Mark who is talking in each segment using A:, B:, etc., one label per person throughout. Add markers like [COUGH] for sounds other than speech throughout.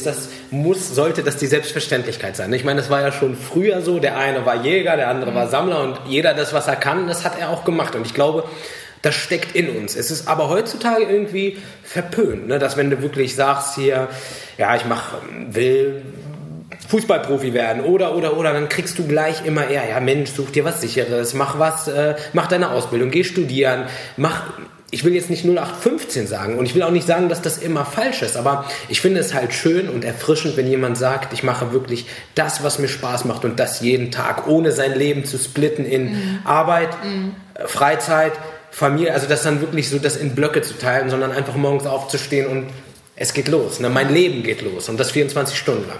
A: ist das, muss, sollte das die Selbstverständlichkeit sein. Ich meine, das war ja schon früher so. Der eine war Jäger, der andere war Sammler und jeder das, was er kann, das hat er auch gemacht. Und ich glaube, das steckt in uns. Es ist aber heutzutage irgendwie verpönt, ne? dass wenn du wirklich sagst hier, ja, ich mach, will Fußballprofi werden oder oder oder dann kriegst du gleich immer eher ja Mensch such dir was sicheres mach was äh, mach deine Ausbildung geh studieren mach ich will jetzt nicht 0815 sagen und ich will auch nicht sagen, dass das immer falsch ist, aber ich finde es halt schön und erfrischend, wenn jemand sagt, ich mache wirklich das, was mir Spaß macht und das jeden Tag, ohne sein Leben zu splitten in mhm. Arbeit, mhm. Freizeit, Familie, also das dann wirklich so das in Blöcke zu teilen, sondern einfach morgens aufzustehen und es geht los. Ne? Mein Leben geht los und das 24 Stunden lang.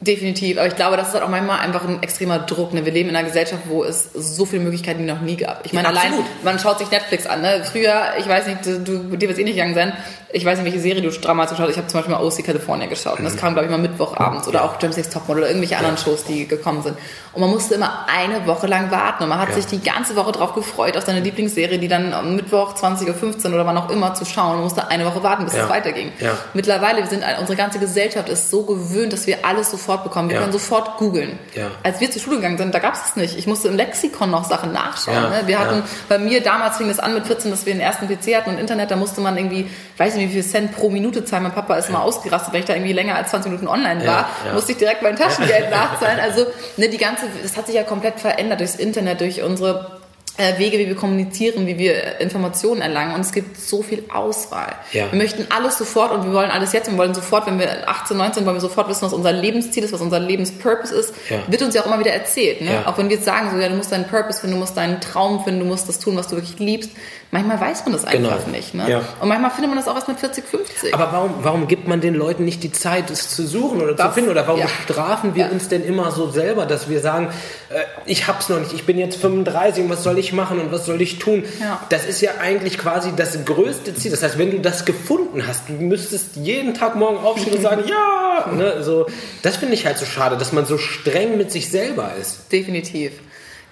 B: Definitiv, aber ich glaube, das ist halt auch manchmal einfach ein extremer Druck. Ne? Wir leben in einer Gesellschaft, wo es so viele Möglichkeiten wie noch nie gab. Ich meine, ja, allein, man schaut sich Netflix an. Ne? Früher, ich weiß nicht, du, dir wird es eh nicht gegangen sein, ich weiß nicht, welche Serie du damals geschaut hast. Ich habe zum Beispiel mal OC California geschaut. Und das mhm. kam, glaube ich, mal Mittwochabends. Oder auch James Six Topmodel oder irgendwelche anderen Shows, die gekommen sind. Und man musste immer eine Woche lang warten. Und man hat ja. sich die ganze Woche darauf gefreut, auf seine Lieblingsserie, die dann am Mittwoch 20.15 Uhr oder wann auch immer zu schauen. Und musste eine Woche warten, bis ja. es weiterging. Mittlerweile, wir sind, unsere ganze Gesellschaft ist so gewöhnt, dass wir alles sofort bekommen. Wir können sofort googeln. Als wir zur Schule gegangen sind, da gab es es nicht. Ich musste im Lexikon noch Sachen nachschauen. Ne? Wir hatten, bei mir damals fing es an mit 14, dass wir den ersten PC hatten und Internet. Da musste man irgendwie, ich weiß nicht, wie viel Cent pro Minute zahlen. Mein Papa ist immer ausgerastet, wenn ich da irgendwie länger als 20 Minuten online war. Musste ich direkt mein Taschengeld nachzahlen. Also ne, die ganze, das hat sich ja komplett verändert durchs Internet, durch unsere Wege, wie wir kommunizieren, wie wir Informationen erlangen. Und es gibt so viel Auswahl. Ja. Wir möchten alles sofort und wir wollen alles jetzt. Wir wollen sofort, wenn wir 18, 19, wollen wir sofort wissen, was unser Lebensziel ist, was unser Lebenspurpose ist. Ja. Wird uns ja auch immer wieder erzählt. Ne? Ja. Auch wenn wir jetzt sagen, so, ja, du musst deinen Purpose finden, du musst deinen Traum finden, du musst das tun, was du wirklich liebst. Manchmal weiß man das einfach genau. nicht. Ne? Ja. Und manchmal findet man das auch erst mit 40, 50.
A: Aber warum, warum gibt man den Leuten nicht die Zeit, es zu suchen oder das, zu finden? Oder warum ja. strafen wir ja. uns denn immer so selber, dass wir sagen, äh, ich hab's noch nicht, ich bin jetzt 35 und was soll ich machen und was soll ich tun? Das ist ja eigentlich quasi das größte Ziel. Das heißt, wenn du das gefunden hast, du müsstest jeden Tag morgen aufstehen und sagen, [LAUGHS] ja! Ne? So, das finde ich halt so schade, dass man so streng mit sich selber ist.
B: Definitiv.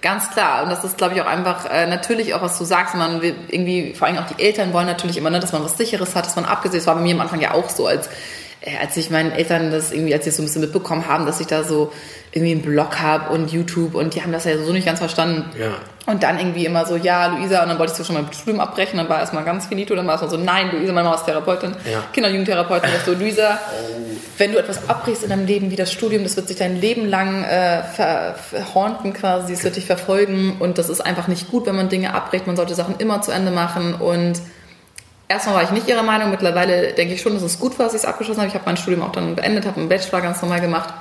B: Ganz klar. Und das ist, glaube ich, auch einfach äh, natürlich auch, was du sagst. Man will irgendwie, vor allem auch die Eltern wollen natürlich immer, ne, dass man was Sicheres hat, dass man abgesehen. Das war bei mir am Anfang ja auch so, als als ich meinen Eltern das irgendwie, als sie so ein bisschen mitbekommen haben, dass ich da so irgendwie einen Blog habe und YouTube und die haben das ja so nicht ganz verstanden. Ja. Und dann irgendwie immer so, ja, Luisa, und dann wollte ich so schon mein Studium abbrechen, dann war erstmal ganz finito, dann war es mal so, nein, Luisa, meine Mama ist Therapeutin, ja. Kinder- und Jugendtherapeutin, und so, Luisa, wenn du etwas abbrichst in deinem Leben wie das Studium, das wird sich dein Leben lang äh, verhornten quasi, es wird [LAUGHS] dich verfolgen und das ist einfach nicht gut, wenn man Dinge abbricht, man sollte Sachen immer zu Ende machen und Erstmal war ich nicht ihrer Meinung, mittlerweile denke ich schon, dass es gut war, dass ich es abgeschlossen habe. Ich habe mein Studium auch dann beendet, habe einen Bachelor ganz normal gemacht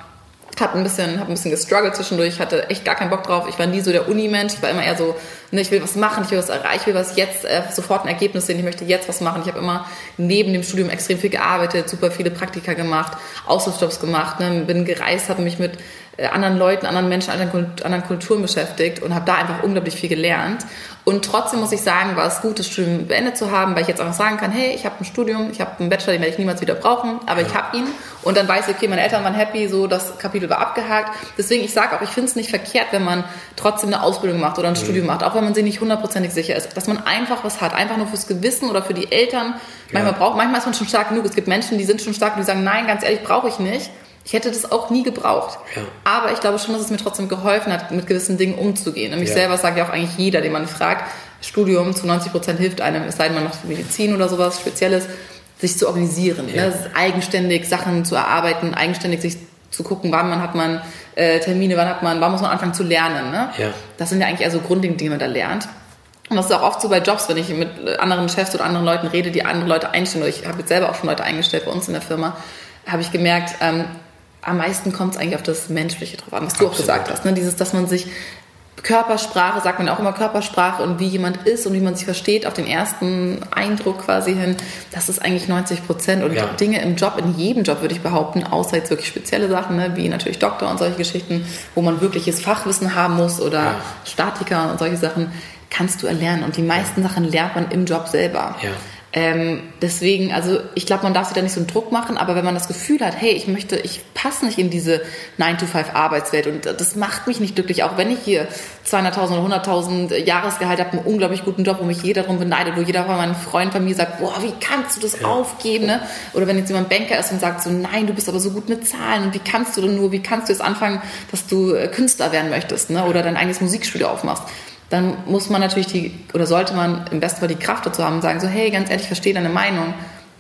B: habe ein bisschen, habe ein bisschen gestruggelt zwischendurch, hatte echt gar keinen Bock drauf. Ich war nie so der Unimensch. Ich war immer eher so, ne, ich will was machen, ich will was erreichen, ich will was jetzt, äh, sofort ein Ergebnis sehen, ich möchte jetzt was machen. Ich habe immer neben dem Studium extrem viel gearbeitet, super viele Praktika gemacht, Aushilfsjobs gemacht, ne, bin gereist, habe mich mit äh, anderen Leuten, anderen Menschen, anderen Kulturen beschäftigt und habe da einfach unglaublich viel gelernt. Und trotzdem muss ich sagen, war es gut, das Studium beendet zu haben, weil ich jetzt einfach sagen kann, hey, ich habe ein Studium, ich habe einen Bachelor, den werde ich niemals wieder brauchen, aber ja. ich habe ihn. Und dann weiß ich, okay, meine Eltern waren happy, so das Kapitel war abgehakt. Deswegen, ich sage auch, ich finde es nicht verkehrt, wenn man trotzdem eine Ausbildung macht oder ein mhm. Studium macht, auch wenn man sich nicht hundertprozentig sicher ist, dass man einfach was hat, einfach nur fürs Gewissen oder für die Eltern. Manchmal, ja. braucht, manchmal ist man schon stark genug. Es gibt Menschen, die sind schon stark und die sagen, nein, ganz ehrlich, brauche ich nicht. Ich hätte das auch nie gebraucht. Ja. Aber ich glaube schon, dass es mir trotzdem geholfen hat, mit gewissen Dingen umzugehen. Und mich ja. selber sagt ja auch eigentlich jeder, den man fragt, Studium zu 90 Prozent hilft einem, es sei denn, man macht Medizin oder sowas Spezielles, sich zu organisieren, ja. ne? eigenständig Sachen zu erarbeiten, eigenständig sich zu gucken, wann man hat man äh, Termine, wann hat man, wann muss man anfangen zu lernen. Ne? Ja. Das sind ja eigentlich eher so Grunddinge, die man da lernt. Und das ist auch oft so bei Jobs, wenn ich mit anderen Chefs oder anderen Leuten rede, die andere Leute einstellen, oder ich habe jetzt selber auch schon Leute eingestellt bei uns in der Firma, habe ich gemerkt, ähm, am meisten kommt es eigentlich auf das Menschliche drauf an, was du Absolut. auch gesagt hast. Ne? Dieses, dass man sich Körpersprache, sagt man auch immer Körpersprache und wie jemand ist und wie man sich versteht auf den ersten Eindruck quasi hin, das ist eigentlich 90 Prozent. Und ja. Dinge im Job, in jedem Job würde ich behaupten, außer jetzt wirklich spezielle Sachen, ne, wie natürlich Doktor und solche Geschichten, wo man wirkliches Fachwissen haben muss oder ja. Statiker und solche Sachen, kannst du erlernen. Und die meisten ja. Sachen lernt man im Job selber. Ähm, deswegen, also ich glaube, man darf sich da nicht so einen Druck machen, aber wenn man das Gefühl hat, hey, ich möchte, ich passe nicht in diese 9-to-5-Arbeitswelt und das macht mich nicht glücklich, auch wenn ich hier 200.000 oder 100.000 Jahresgehalt habe, einen unglaublich guten Job, wo mich jeder darum beneidet, wo jeder von meinen Freunden von mir sagt, boah, wie kannst du das ja. aufgeben? Ne? Oder wenn jetzt jemand Banker ist und sagt so, nein, du bist aber so gut mit Zahlen und wie kannst du denn nur, wie kannst du jetzt anfangen, dass du äh, Künstler werden möchtest ne? oder dein eigenes Musikstudio aufmachst? Dann muss man natürlich die, oder sollte man im besten Fall die Kraft dazu haben und sagen, so, hey, ganz ehrlich, ich verstehe deine Meinung,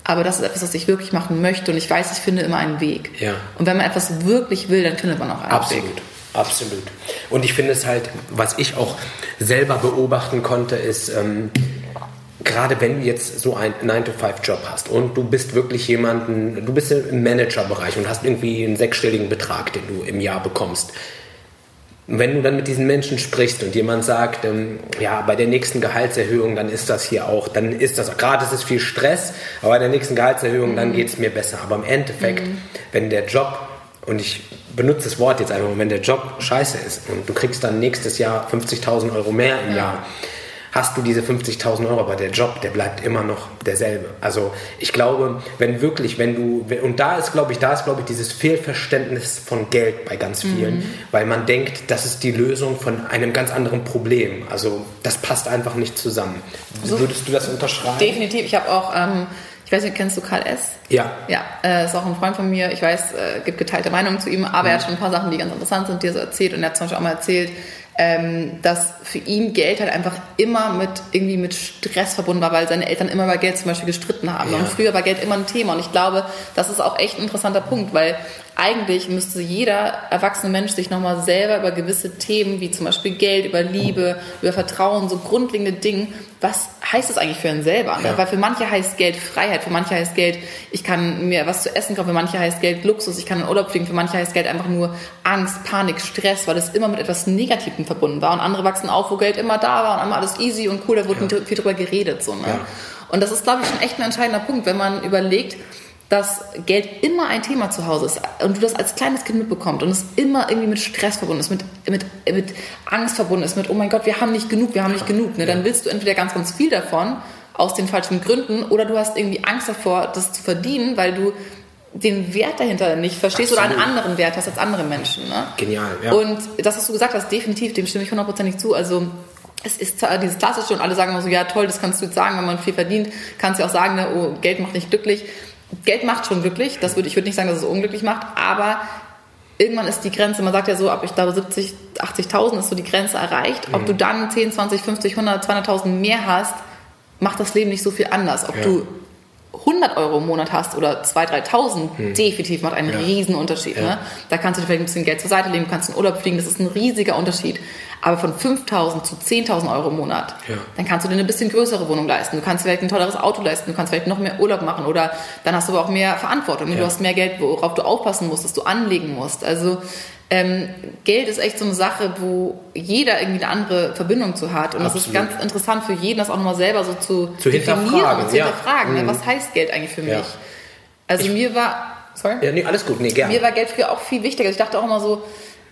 B: aber das ist etwas, was ich wirklich machen möchte und ich weiß, ich finde immer einen Weg.
A: Ja.
B: Und wenn man etwas wirklich will, dann findet man auch einen
A: Absolut.
B: Weg.
A: Absolut. Und ich finde es halt, was ich auch selber beobachten konnte, ist, ähm, gerade wenn du jetzt so einen 9-to-5-Job hast und du bist wirklich jemanden, du bist im Managerbereich und hast irgendwie einen sechsstelligen Betrag, den du im Jahr bekommst, wenn du dann mit diesen Menschen sprichst und jemand sagt, ähm, ja, bei der nächsten Gehaltserhöhung, dann ist das hier auch, dann ist das, gerade ist es viel Stress, aber bei der nächsten Gehaltserhöhung, mhm. dann geht es mir besser. Aber im Endeffekt, mhm. wenn der Job, und ich benutze das Wort jetzt einfach, wenn der Job scheiße ist und du kriegst dann nächstes Jahr 50.000 Euro mehr im ja. Jahr, hast du diese 50.000 Euro, aber der Job, der bleibt immer noch derselbe. Also ich glaube, wenn wirklich, wenn du, und da ist, glaube ich, da ist, glaube ich, dieses Fehlverständnis von Geld bei ganz vielen, mhm. weil man denkt, das ist die Lösung von einem ganz anderen Problem. Also das passt einfach nicht zusammen. So, Würdest du das unterschreiben?
B: Definitiv. Ich habe auch... Ähm ich weiß nicht, kennst du Karl S?
A: Ja.
B: Ja, äh, ist auch ein Freund von mir. Ich weiß, äh, gibt geteilte Meinungen zu ihm, aber mhm. er hat schon ein paar Sachen, die ganz interessant sind, die er so erzählt. Und er hat zum Beispiel auch mal erzählt, ähm, dass für ihn Geld halt einfach immer mit irgendwie mit Stress verbunden war, weil seine Eltern immer über Geld zum Beispiel gestritten haben. Ja. Und früher war Geld immer ein Thema. Und ich glaube, das ist auch echt ein interessanter Punkt, weil eigentlich müsste jeder erwachsene Mensch sich nochmal selber über gewisse Themen, wie zum Beispiel Geld, über Liebe, über Vertrauen, so grundlegende Dinge, was heißt das eigentlich für einen selber? Ja. Weil für manche heißt Geld Freiheit, für manche heißt Geld, ich kann mir was zu essen kaufen, für manche heißt Geld Luxus, ich kann in Urlaub fliegen, für manche heißt Geld einfach nur Angst, Panik, Stress, weil es immer mit etwas Negativem verbunden war. Und andere wachsen auf, wo Geld immer da war und immer alles easy und cool, da wurde ja. viel drüber geredet. So, ne? Ja. Und das ist, glaube ich, schon echt ein entscheidender Punkt, wenn man überlegt, dass Geld immer ein Thema zu Hause ist und du das als kleines Kind mitbekommst und es immer irgendwie mit Stress verbunden ist, mit, mit, mit Angst verbunden ist, mit, oh mein Gott, wir haben nicht genug, wir haben nicht genug, ne? dann willst du entweder ganz, ganz viel davon aus den falschen Gründen oder du hast irgendwie Angst davor, das zu verdienen, weil du den Wert dahinter nicht verstehst Absolut. oder einen anderen Wert hast als andere Menschen. Ne?
A: Genial, ja.
B: Und das, was du gesagt hast, definitiv, dem stimme ich hundertprozentig zu. Also es ist dieses Klassische und alle sagen immer so, ja toll, das kannst du jetzt sagen, wenn man viel verdient, kannst du auch sagen, ne, oh, Geld macht nicht glücklich. Geld macht schon glücklich, das würde, ich würde nicht sagen, dass es unglücklich macht, aber irgendwann ist die Grenze, man sagt ja so, ab ich glaube 70, 80.000 ist so die Grenze erreicht. Ob mhm. du dann 10, 20, 50, 100, 200.000 mehr hast, macht das Leben nicht so viel anders. Ob ja. du 100 Euro im Monat hast oder 2.000, 3.000, hm. definitiv macht einen ja. riesen Unterschied. Ja. Ne? Da kannst du dir vielleicht ein bisschen Geld zur Seite legen, kannst in Urlaub fliegen, das ist ein riesiger Unterschied. Aber von 5.000 zu 10.000 Euro im Monat, ja. dann kannst du dir eine bisschen größere Wohnung leisten. Du kannst vielleicht ein tolleres Auto leisten, du kannst vielleicht noch mehr Urlaub machen oder dann hast du aber auch mehr Verantwortung. Du hast mehr Geld, worauf du aufpassen musst, dass du anlegen musst. Also ähm, Geld ist echt so eine Sache, wo jeder irgendwie eine andere Verbindung zu hat. Und es ist ganz interessant für jeden, das auch nochmal selber so zu,
A: zu definieren
B: und zu hinterfragen. Ne? Mhm. Was heißt Geld eigentlich für mich? Ja. Also ich, mir war. Sorry?
A: Ja, nee, alles gut, nee, gerne.
B: Mir war Geld früher auch viel wichtiger. Ich dachte auch immer so,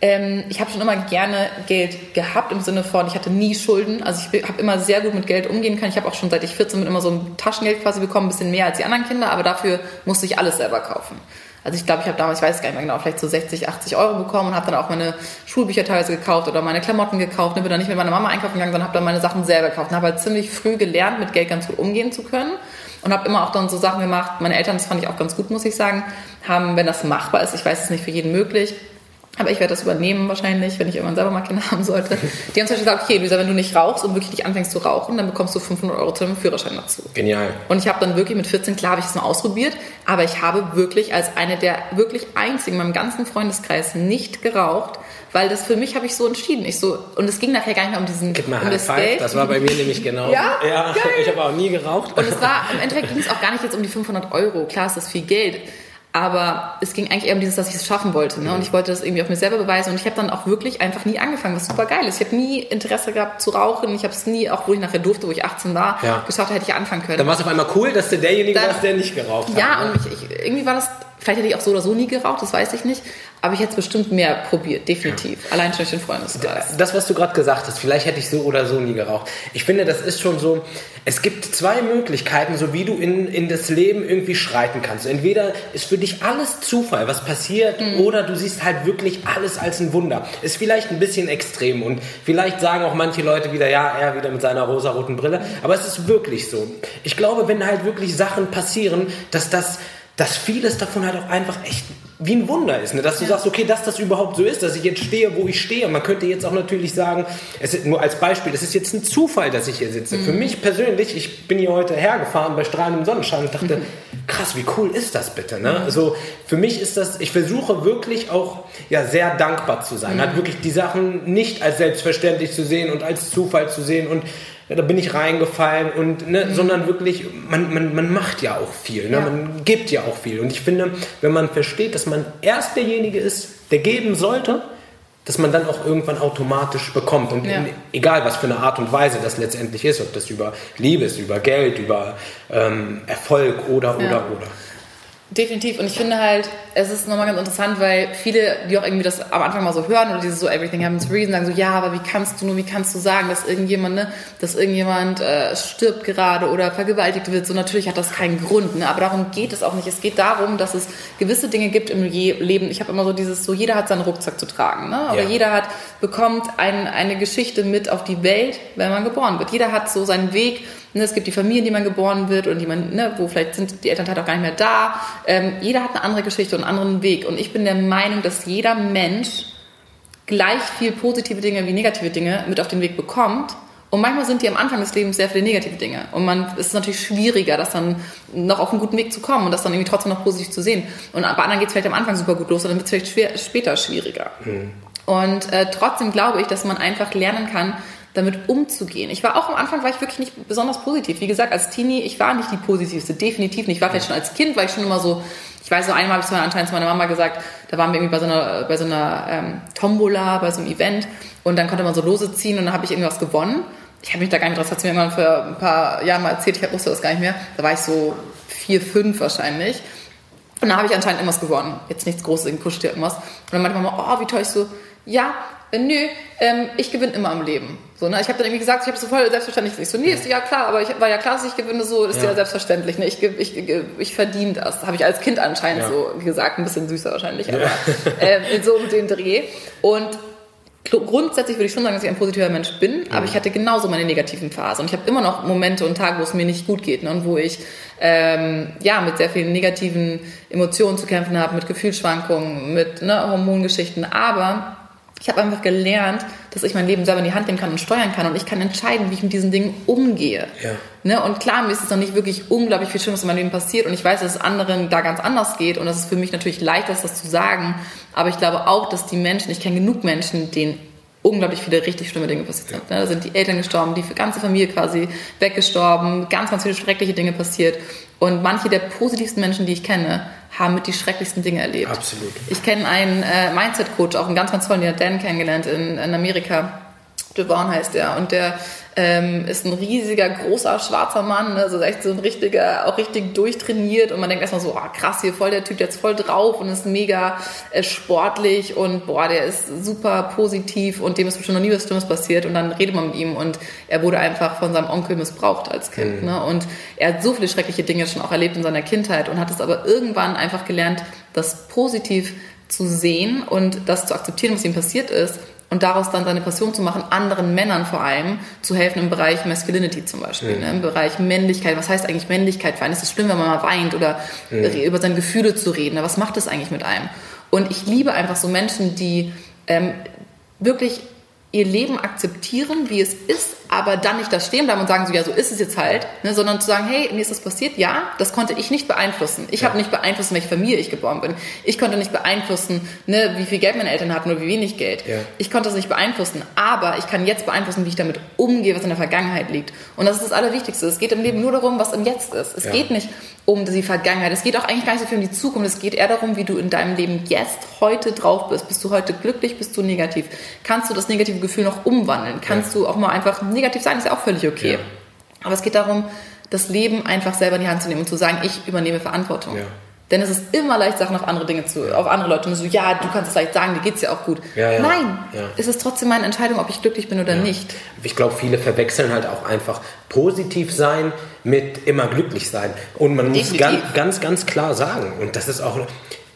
B: ähm, ich habe schon immer gerne Geld gehabt im Sinne von, ich hatte nie Schulden. Also ich habe immer sehr gut mit Geld umgehen können. Ich habe auch schon seit ich 14 bin immer so ein Taschengeld quasi bekommen, ein bisschen mehr als die anderen Kinder, aber dafür musste ich alles selber kaufen. Also ich glaube, ich habe damals, ich weiß gar nicht mehr genau, vielleicht so 60, 80 Euro bekommen und habe dann auch meine Schulbücher teilweise gekauft oder meine Klamotten gekauft. Ich bin dann nicht mit meiner Mama einkaufen gegangen, sondern habe dann meine Sachen selber gekauft und habe halt ziemlich früh gelernt, mit Geld ganz gut umgehen zu können und habe immer auch dann so Sachen gemacht. Meine Eltern, das fand ich auch ganz gut, muss ich sagen, haben, wenn das machbar ist, ich weiß es nicht für jeden möglich, aber ich werde das übernehmen wahrscheinlich, wenn ich irgendwann selber mal Kinder [LAUGHS] haben sollte. Die haben zum Beispiel gesagt, okay, Luisa, wenn du nicht rauchst und wirklich nicht anfängst zu rauchen, dann bekommst du 500 Euro zu einem Führerschein dazu.
A: Genial.
B: Und ich habe dann wirklich mit 14, klar habe ich es mal ausprobiert, aber ich habe wirklich als eine der wirklich einzigen in meinem ganzen Freundeskreis nicht geraucht, weil das für mich habe ich so entschieden. Ich so, und es ging nachher gar nicht mehr um diesen
A: Gib mal um das Geld. Das war bei mir nämlich genau. [LAUGHS]
B: Ja,
A: ja Geil. ich habe auch nie geraucht.
B: Und es war, im Endeffekt ging es auch gar nicht jetzt um die 500 Euro. Klar ist das viel Geld. Aber es ging eigentlich eher um dieses, dass ich es schaffen wollte. Ne? Und ich wollte das irgendwie auf mir selber beweisen. Und ich habe dann auch wirklich einfach nie angefangen, was super geil ist. Ich habe nie Interesse gehabt zu rauchen. Ich habe es nie, auch wo ich nachher durfte, wo ich 18 war, ja. geschaut, hätte ich anfangen können.
A: Dann war es auf einmal cool, dass du derjenige dann, warst, der nicht geraucht hat.
B: Ja, ne? und ich, ich, irgendwie war das Vielleicht hätte ich auch so oder so nie geraucht, das weiß ich nicht. Aber ich hätte es bestimmt mehr probiert, definitiv. Allein schon durch den Freundeskreis.
A: Das, was du gerade gesagt hast, vielleicht hätte ich so oder so nie geraucht. Ich finde, das ist schon so, es gibt zwei Möglichkeiten, so wie du in, in das Leben irgendwie schreiten kannst. Entweder ist für dich alles Zufall, was passiert, mhm. oder du siehst halt wirklich alles als ein Wunder. Ist vielleicht ein bisschen extrem und vielleicht sagen auch manche Leute wieder, ja, er wieder mit seiner rosaroten Brille. Aber es ist wirklich so. Ich glaube, wenn halt wirklich Sachen passieren, dass das dass vieles davon halt auch einfach echt wie ein Wunder ist, ne? dass du ja. sagst, okay, dass das überhaupt so ist, dass ich jetzt stehe, wo ich stehe. Man könnte jetzt auch natürlich sagen, es ist nur als Beispiel, es ist jetzt ein Zufall, dass ich hier sitze. Mhm. Für mich persönlich, ich bin hier heute hergefahren bei strahlendem Sonnenschein und dachte, mhm. krass, wie cool ist das bitte? Ne? Mhm. Also für mich ist das, ich versuche wirklich auch ja, sehr dankbar zu sein, halt wirklich die Sachen nicht als selbstverständlich zu sehen und als Zufall zu sehen und ja, da bin ich reingefallen und ne, mhm. sondern wirklich, man, man, man macht ja auch viel, ne? Ja. man gibt ja auch viel. Und ich finde, wenn man versteht, dass man erst derjenige ist, der geben sollte, dass man dann auch irgendwann automatisch bekommt. Und ja. egal, was für eine Art und Weise das letztendlich ist, ob das über Liebe ist, über Geld, über ähm, Erfolg oder, oder, oder.
B: Definitiv. Und ich finde halt, es ist nochmal ganz interessant, weil viele, die auch irgendwie das am Anfang mal so hören oder dieses so Everything happens for reason, sagen so, ja, aber wie kannst du nur, wie kannst du sagen, dass irgendjemand, ne, dass irgendjemand äh, stirbt gerade oder vergewaltigt wird? So natürlich hat das keinen Grund, ne? aber darum geht es auch nicht. Es geht darum, dass es gewisse Dinge gibt im Leben. Ich habe immer so dieses, so jeder hat seinen Rucksack zu tragen, ne? aber ja. jeder hat, bekommt ein, eine Geschichte mit auf die Welt, wenn man geboren wird. Jeder hat so seinen Weg, Ne, es gibt die Familien, die man geboren wird und die man, ne, wo vielleicht sind die Elternteile auch gar nicht mehr da. Ähm, jeder hat eine andere Geschichte und einen anderen Weg. Und ich bin der Meinung, dass jeder Mensch gleich viel positive Dinge wie negative Dinge mit auf den Weg bekommt. Und manchmal sind die am Anfang des Lebens sehr viele negative Dinge. Und man es ist natürlich schwieriger, das dann noch auf einen guten Weg zu kommen und das dann irgendwie trotzdem noch positiv zu sehen. Und bei anderen geht es vielleicht am Anfang super gut los und dann wird es vielleicht schwer, später schwieriger. Mhm. Und äh, trotzdem glaube ich, dass man einfach lernen kann, damit umzugehen. Ich war auch am Anfang war ich wirklich nicht besonders positiv. Wie gesagt, als Teenie, ich war nicht die positivste, definitiv nicht. Ich war vielleicht schon als Kind, war ich schon immer so, ich weiß so einmal habe ich anscheinend zu meiner Mama gesagt, da waren wir irgendwie bei so einer, bei so einer ähm, Tombola, bei so einem Event und dann konnte man so Lose ziehen und dann habe ich irgendwas gewonnen. Ich habe mich da gar nicht drauf, das hat sie mir irgendwann vor ein paar Jahren mal erzählt, ich wusste das gar nicht mehr. Da war ich so vier, fünf wahrscheinlich. Und da habe ich anscheinend irgendwas gewonnen. Jetzt nichts Großes, irgendwie Kuscheltier, irgendwas. Und dann meinte Mama, oh, wie toll. Ich so, ja, äh, nö, ähm, ich gewinne immer im Leben. So, ne? Ich habe dann irgendwie gesagt, ich habe so voll selbstverständlich. Ich so, nee, ist ja klar, aber ich war ja klar, dass ich gewinne, so ist ja, ja selbstverständlich. Ne? Ich, ich, ich, ich verdiene das. Habe ich als Kind anscheinend ja. so gesagt, ein bisschen süßer wahrscheinlich, aber äh, in so um den Dreh. Und grundsätzlich würde ich schon sagen, dass ich ein positiver Mensch bin, aber ich hatte genauso meine negativen Phasen. Und ich habe immer noch Momente und Tage, wo es mir nicht gut geht ne? und wo ich ähm, ja, mit sehr vielen negativen Emotionen zu kämpfen habe, mit Gefühlsschwankungen, mit ne, Hormongeschichten. Aber ich habe einfach gelernt, dass ich mein Leben selber in die Hand nehmen kann und steuern kann und ich kann entscheiden, wie ich mit diesen Dingen umgehe. Ja. Ne? Und klar, mir ist es noch nicht wirklich unglaublich viel Schlimmes in meinem Leben passiert und ich weiß, dass es anderen da ganz anders geht und das ist für mich natürlich leichter, das zu sagen. Aber ich glaube auch, dass die Menschen, ich kenne genug Menschen, denen unglaublich viele richtig schlimme Dinge passiert sind. Ne? Da sind die Eltern gestorben, die ganze Familie quasi weggestorben, ganz, ganz viele schreckliche Dinge passiert. Und manche der positivsten Menschen, die ich kenne, haben mit die schrecklichsten Dinge erlebt.
A: Absolut.
B: Ich kenne einen äh, Mindset-Coach, auch einen ganz, ganz tollen, den hat Dan kennengelernt in, in Amerika. Devon heißt er. Und der ähm, ist ein riesiger, großer, schwarzer Mann, ne? also echt so ein richtiger, auch richtig durchtrainiert und man denkt erstmal so, oh, krass, hier voll der Typ, der ist voll drauf und ist mega äh, sportlich und boah, der ist super positiv und dem ist bestimmt noch nie was Schlimmes passiert und dann redet man mit ihm und er wurde einfach von seinem Onkel missbraucht als Kind mhm. ne? und er hat so viele schreckliche Dinge schon auch erlebt in seiner Kindheit und hat es aber irgendwann einfach gelernt, das positiv zu sehen und das zu akzeptieren, was ihm passiert ist und daraus dann seine Passion zu machen, anderen Männern vor allem zu helfen im Bereich Masculinity zum Beispiel, mhm. ne, im Bereich Männlichkeit. Was heißt eigentlich Männlichkeit für einen? Ist es schlimm, wenn man mal weint oder mhm. über seine Gefühle zu reden? Was macht das eigentlich mit einem? Und ich liebe einfach so Menschen, die ähm, wirklich ihr Leben akzeptieren, wie es ist, aber dann nicht da stehen bleiben und sagen so, ja, so ist es jetzt halt, ne, sondern zu sagen, hey, mir ist das passiert, ja, das konnte ich nicht beeinflussen. Ich ja. habe nicht beeinflusst, in welche Familie ich geboren bin. Ich konnte nicht beeinflussen, ne, wie viel Geld meine Eltern hatten oder wie wenig Geld. Ja. Ich konnte das nicht beeinflussen, aber ich kann jetzt beeinflussen, wie ich damit umgehe, was in der Vergangenheit liegt. Und das ist das Allerwichtigste. Es geht im Leben nur darum, was im Jetzt ist. Es ja. geht nicht um die Vergangenheit. Es geht auch eigentlich gar nicht so viel um die Zukunft. Es geht eher darum, wie du in deinem Leben jetzt, heute drauf bist. Bist du heute glücklich? Bist du negativ? Kannst du das negative Gefühl noch umwandeln? Kannst du auch mal einfach negativ sein? Ist ja auch völlig okay. Ja. Aber es geht darum, das Leben einfach selber in die Hand zu nehmen und zu sagen, ich übernehme Verantwortung. Ja. Denn es ist immer leicht, Sachen auf andere Dinge zu, auf andere Leute. Und so, ja, du kannst es leicht sagen, dir geht es ja auch gut.
A: Ja, ja.
B: Nein,
A: Ja.
B: es ist trotzdem meine Entscheidung, ob ich glücklich bin oder nicht.
A: Ich glaube, viele verwechseln halt auch einfach positiv sein mit immer glücklich sein. Und man muss
B: Definitiv.
A: ganz, ganz, ganz klar sagen, und das ist auch,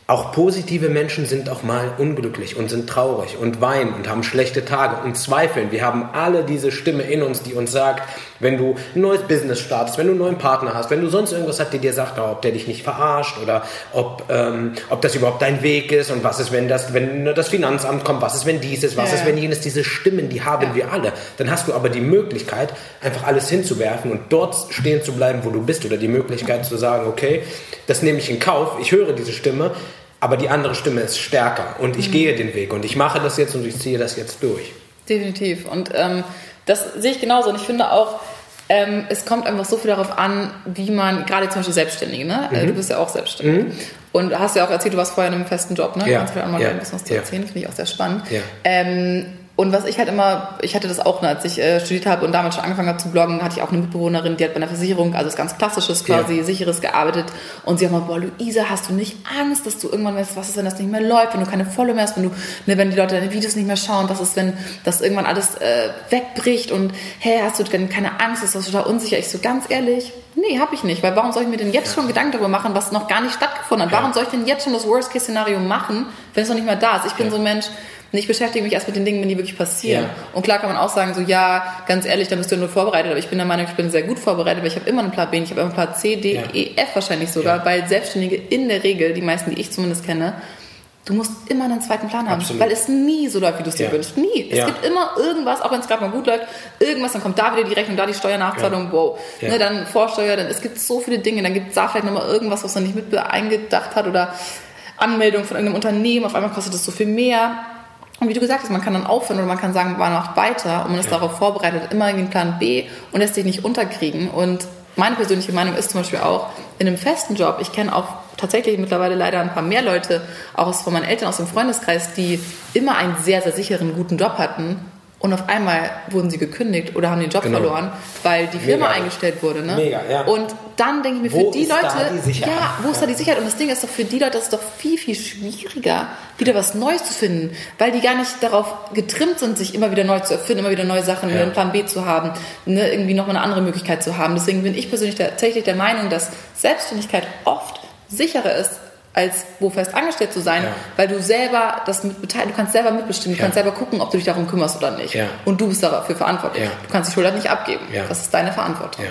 A: auch positive Menschen sind auch mal unglücklich und sind traurig und weinen und haben schlechte Tage und zweifeln. Wir haben alle diese Stimme in uns, die uns sagt, wenn du ein neues Business startest, wenn du einen neuen Partner hast, wenn du sonst irgendwas hast, die dir sagt, ob der dich nicht verarscht oder ob, ähm, ob das überhaupt dein Weg ist und was ist, wenn das, wenn das Finanzamt kommt, was ist, wenn dies ist, was
B: Ja,
A: ist,
B: ja.
A: wenn jenes, diese Stimmen, die haben wir alle. Dann hast du aber die Möglichkeit, einfach alles hinzuwerfen und dort stehen zu bleiben, wo du bist oder die Möglichkeit zu sagen, okay, das nehme ich in Kauf, ich höre diese Stimme, aber die andere Stimme ist stärker und
B: Mhm.
A: ich gehe den Weg und ich mache das jetzt und ich ziehe das jetzt durch.
B: Definitiv. Und ähm, das sehe ich genauso. Und ich finde auch, ähm, es kommt einfach so viel darauf an, wie man, gerade zum Beispiel Selbstständige, ne?
A: Mhm.
B: Äh, Du bist ja auch selbstständig. Und du hast ja auch erzählt, du warst vorher in einem festen Job, ne?
A: Ja.
B: Kannst du auch mal
A: Ja.
B: ein bisschen was zu
A: Ja.
B: erzählen? Finde ich auch sehr spannend.
A: Ja.
B: Ähm, und was ich halt immer, ich hatte das auch, ne, als ich äh, studiert habe und damals schon angefangen habe zu bloggen, hatte ich auch eine Mitbewohnerin, die hat bei einer Versicherung, also das ganz klassisches quasi,
A: Ja.
B: sicheres gearbeitet. Und sie hat mal, boah, Luisa, hast du nicht Angst, dass du irgendwann weißt, was ist, wenn das nicht mehr läuft, wenn du keine Follow mehr hast, wenn du, ne, wenn die Leute deine Videos nicht mehr schauen, was ist, wenn das irgendwann alles äh, wegbricht und hey, hast du denn keine Angst, ist das total unsicher? Ich so, ganz ehrlich, nee, habe ich nicht, weil warum soll ich mir denn jetzt schon Gedanken darüber machen, was noch gar nicht stattgefunden hat? Warum soll ich denn jetzt schon das Worst-Case-Szenario machen, wenn es noch nicht mal da ist? Ich bin so ein Mensch, ich beschäftige mich erst mit den Dingen, wenn die wirklich passieren.
A: Ja.
B: Und klar kann man auch sagen, so ja, ganz ehrlich, da bist du nur vorbereitet. Aber ich bin der Meinung, ich bin sehr gut vorbereitet, weil ich habe immer einen Plan B, ich habe immer einen Plan C, D,
A: Ja.
B: E, F wahrscheinlich sogar,
A: Ja.
B: weil Selbstständige in der Regel, die meisten, die ich zumindest kenne, du musst immer einen zweiten Plan haben,
A: Absolut.
B: weil es nie so läuft, wie du es dir wünschst. Nie. Es gibt immer irgendwas, auch wenn es gerade mal gut läuft, irgendwas, dann kommt da wieder die Rechnung, da die Steuernachzahlung, wow. Ne, dann Vorsteuer, dann es gibt so viele Dinge, dann gibt es da vielleicht nochmal irgendwas, was man nicht mit eingedacht hat oder Anmeldung von irgendeinem Unternehmen, auf einmal kostet es so viel mehr. Und wie du gesagt hast, man kann dann aufhören oder man kann sagen, man macht weiter und man ist darauf vorbereitet, immer einen Plan B und lässt sich nicht unterkriegen. Und meine persönliche Meinung ist zum Beispiel auch, in einem festen Job, ich kenne auch tatsächlich mittlerweile leider ein paar mehr Leute, auch von meinen Eltern aus dem Freundeskreis, die immer einen sehr, sehr sicheren, guten Job hatten und auf einmal wurden sie gekündigt oder haben den Job
A: Genau.
B: verloren, weil die Firma
A: Mega.
B: eingestellt wurde. Ne?
A: Mega, ja.
B: Und dann denke ich mir,
A: Wo
B: für die
A: ist da
B: Leute,
A: die
B: ja, wo ist da die Sicherheit? Und das Ding ist doch für die Leute, das ist doch viel, viel schwieriger, wieder was Neues zu finden, weil die gar nicht darauf getrimmt sind, sich immer wieder neu zu erfinden, immer wieder neue Sachen,
A: Ja.
B: einen Plan B zu haben, ne, irgendwie nochmal eine andere Möglichkeit zu haben. Deswegen bin ich persönlich tatsächlich der Meinung, dass Selbstständigkeit oft sicherer ist, als wo fest angestellt zu sein,
A: Ja.
B: weil du selber das mit beteiligt, du kannst selber mitbestimmen, du
A: Ja.
B: kannst selber gucken, ob du dich darum kümmerst oder nicht.
A: Ja.
B: Und du bist dafür verantwortlich. Du kannst die Schuld nicht abgeben. Das ist deine Verantwortung.
A: Ja.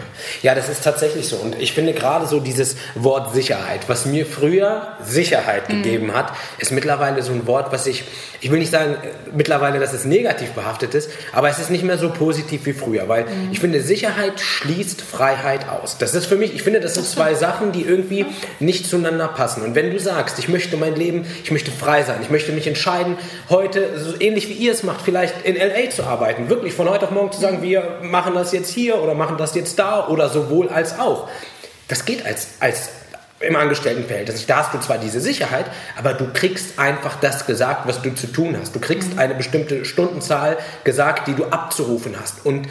A: ja, das ist tatsächlich so. Und ich finde gerade so dieses Wort Sicherheit, was mir früher Sicherheit
B: Mhm.
A: gegeben hat, ist mittlerweile so ein Wort, was ich, ich will nicht sagen äh, mittlerweile, dass es negativ behaftet ist, aber es ist nicht mehr so positiv wie früher, weil
B: Mhm.
A: ich finde, Sicherheit schließt Freiheit aus. Das ist für mich, ich finde, das sind zwei Sachen, die irgendwie nicht zueinander passen. Und wenn du sagst, ich möchte mein Leben, ich möchte frei sein, ich möchte mich entscheiden, heute, so ähnlich wie ihr es macht, vielleicht in LA zu arbeiten, wirklich von heute auf morgen zu sagen, wir machen das jetzt hier oder machen das jetzt da oder sowohl als auch. Das geht als, als im Angestelltenverhältnis. Da hast du zwar diese Sicherheit, aber du kriegst einfach das gesagt, was du zu tun hast. Du kriegst eine bestimmte Stundenzahl gesagt, die du abzurufen hast. Und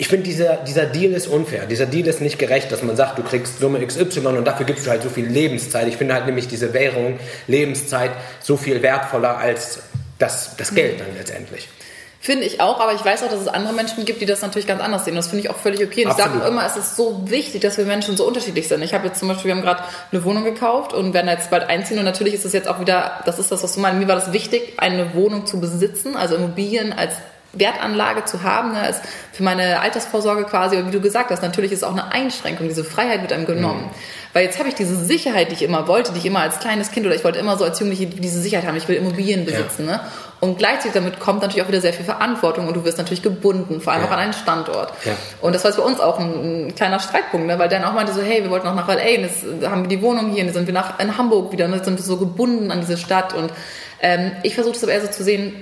A: ich finde, dieser, dieser Deal ist unfair. Dieser Deal ist nicht gerecht, dass man sagt, du kriegst Summe XY und dafür gibst du halt so viel Lebenszeit. Ich finde halt nämlich diese Währung, Lebenszeit, so viel wertvoller als das, das Geld dann letztendlich.
B: Finde ich auch, aber ich weiß auch, dass es andere Menschen gibt, die das natürlich ganz anders sehen. Das finde ich auch völlig okay. Und ich sage immer, es ist so wichtig, dass wir Menschen so unterschiedlich sind. Ich habe jetzt zum Beispiel, wir haben gerade eine Wohnung gekauft und werden jetzt bald einziehen. Und natürlich ist es jetzt auch wieder, das ist das, was du meinst. Mir war das wichtig, eine Wohnung zu besitzen, also Immobilien als Wertanlage zu haben, ne, als für meine Altersvorsorge quasi. Und wie du gesagt hast, natürlich ist es auch eine Einschränkung. Diese Freiheit wird einem genommen.
A: Mhm.
B: Weil jetzt habe ich diese Sicherheit, die ich immer wollte, die ich immer als kleines Kind oder ich wollte immer so als Jugendliche diese Sicherheit haben. Ich will Immobilien besitzen. Ne? Und gleichzeitig damit kommt natürlich auch wieder sehr viel Verantwortung und du wirst natürlich gebunden, vor allem
A: Ja.
B: auch an einen Standort.
A: Ja.
B: Und das war jetzt bei uns auch ein, ein kleiner Streitpunkt, ne? weil Dan auch meinte so, hey, wir wollten auch nach LA, und jetzt haben wir die Wohnung hier, und jetzt sind wir nach, in Hamburg wieder, und jetzt sind wir so gebunden an diese Stadt. Und ähm, ich versuche es aber eher so zu sehen,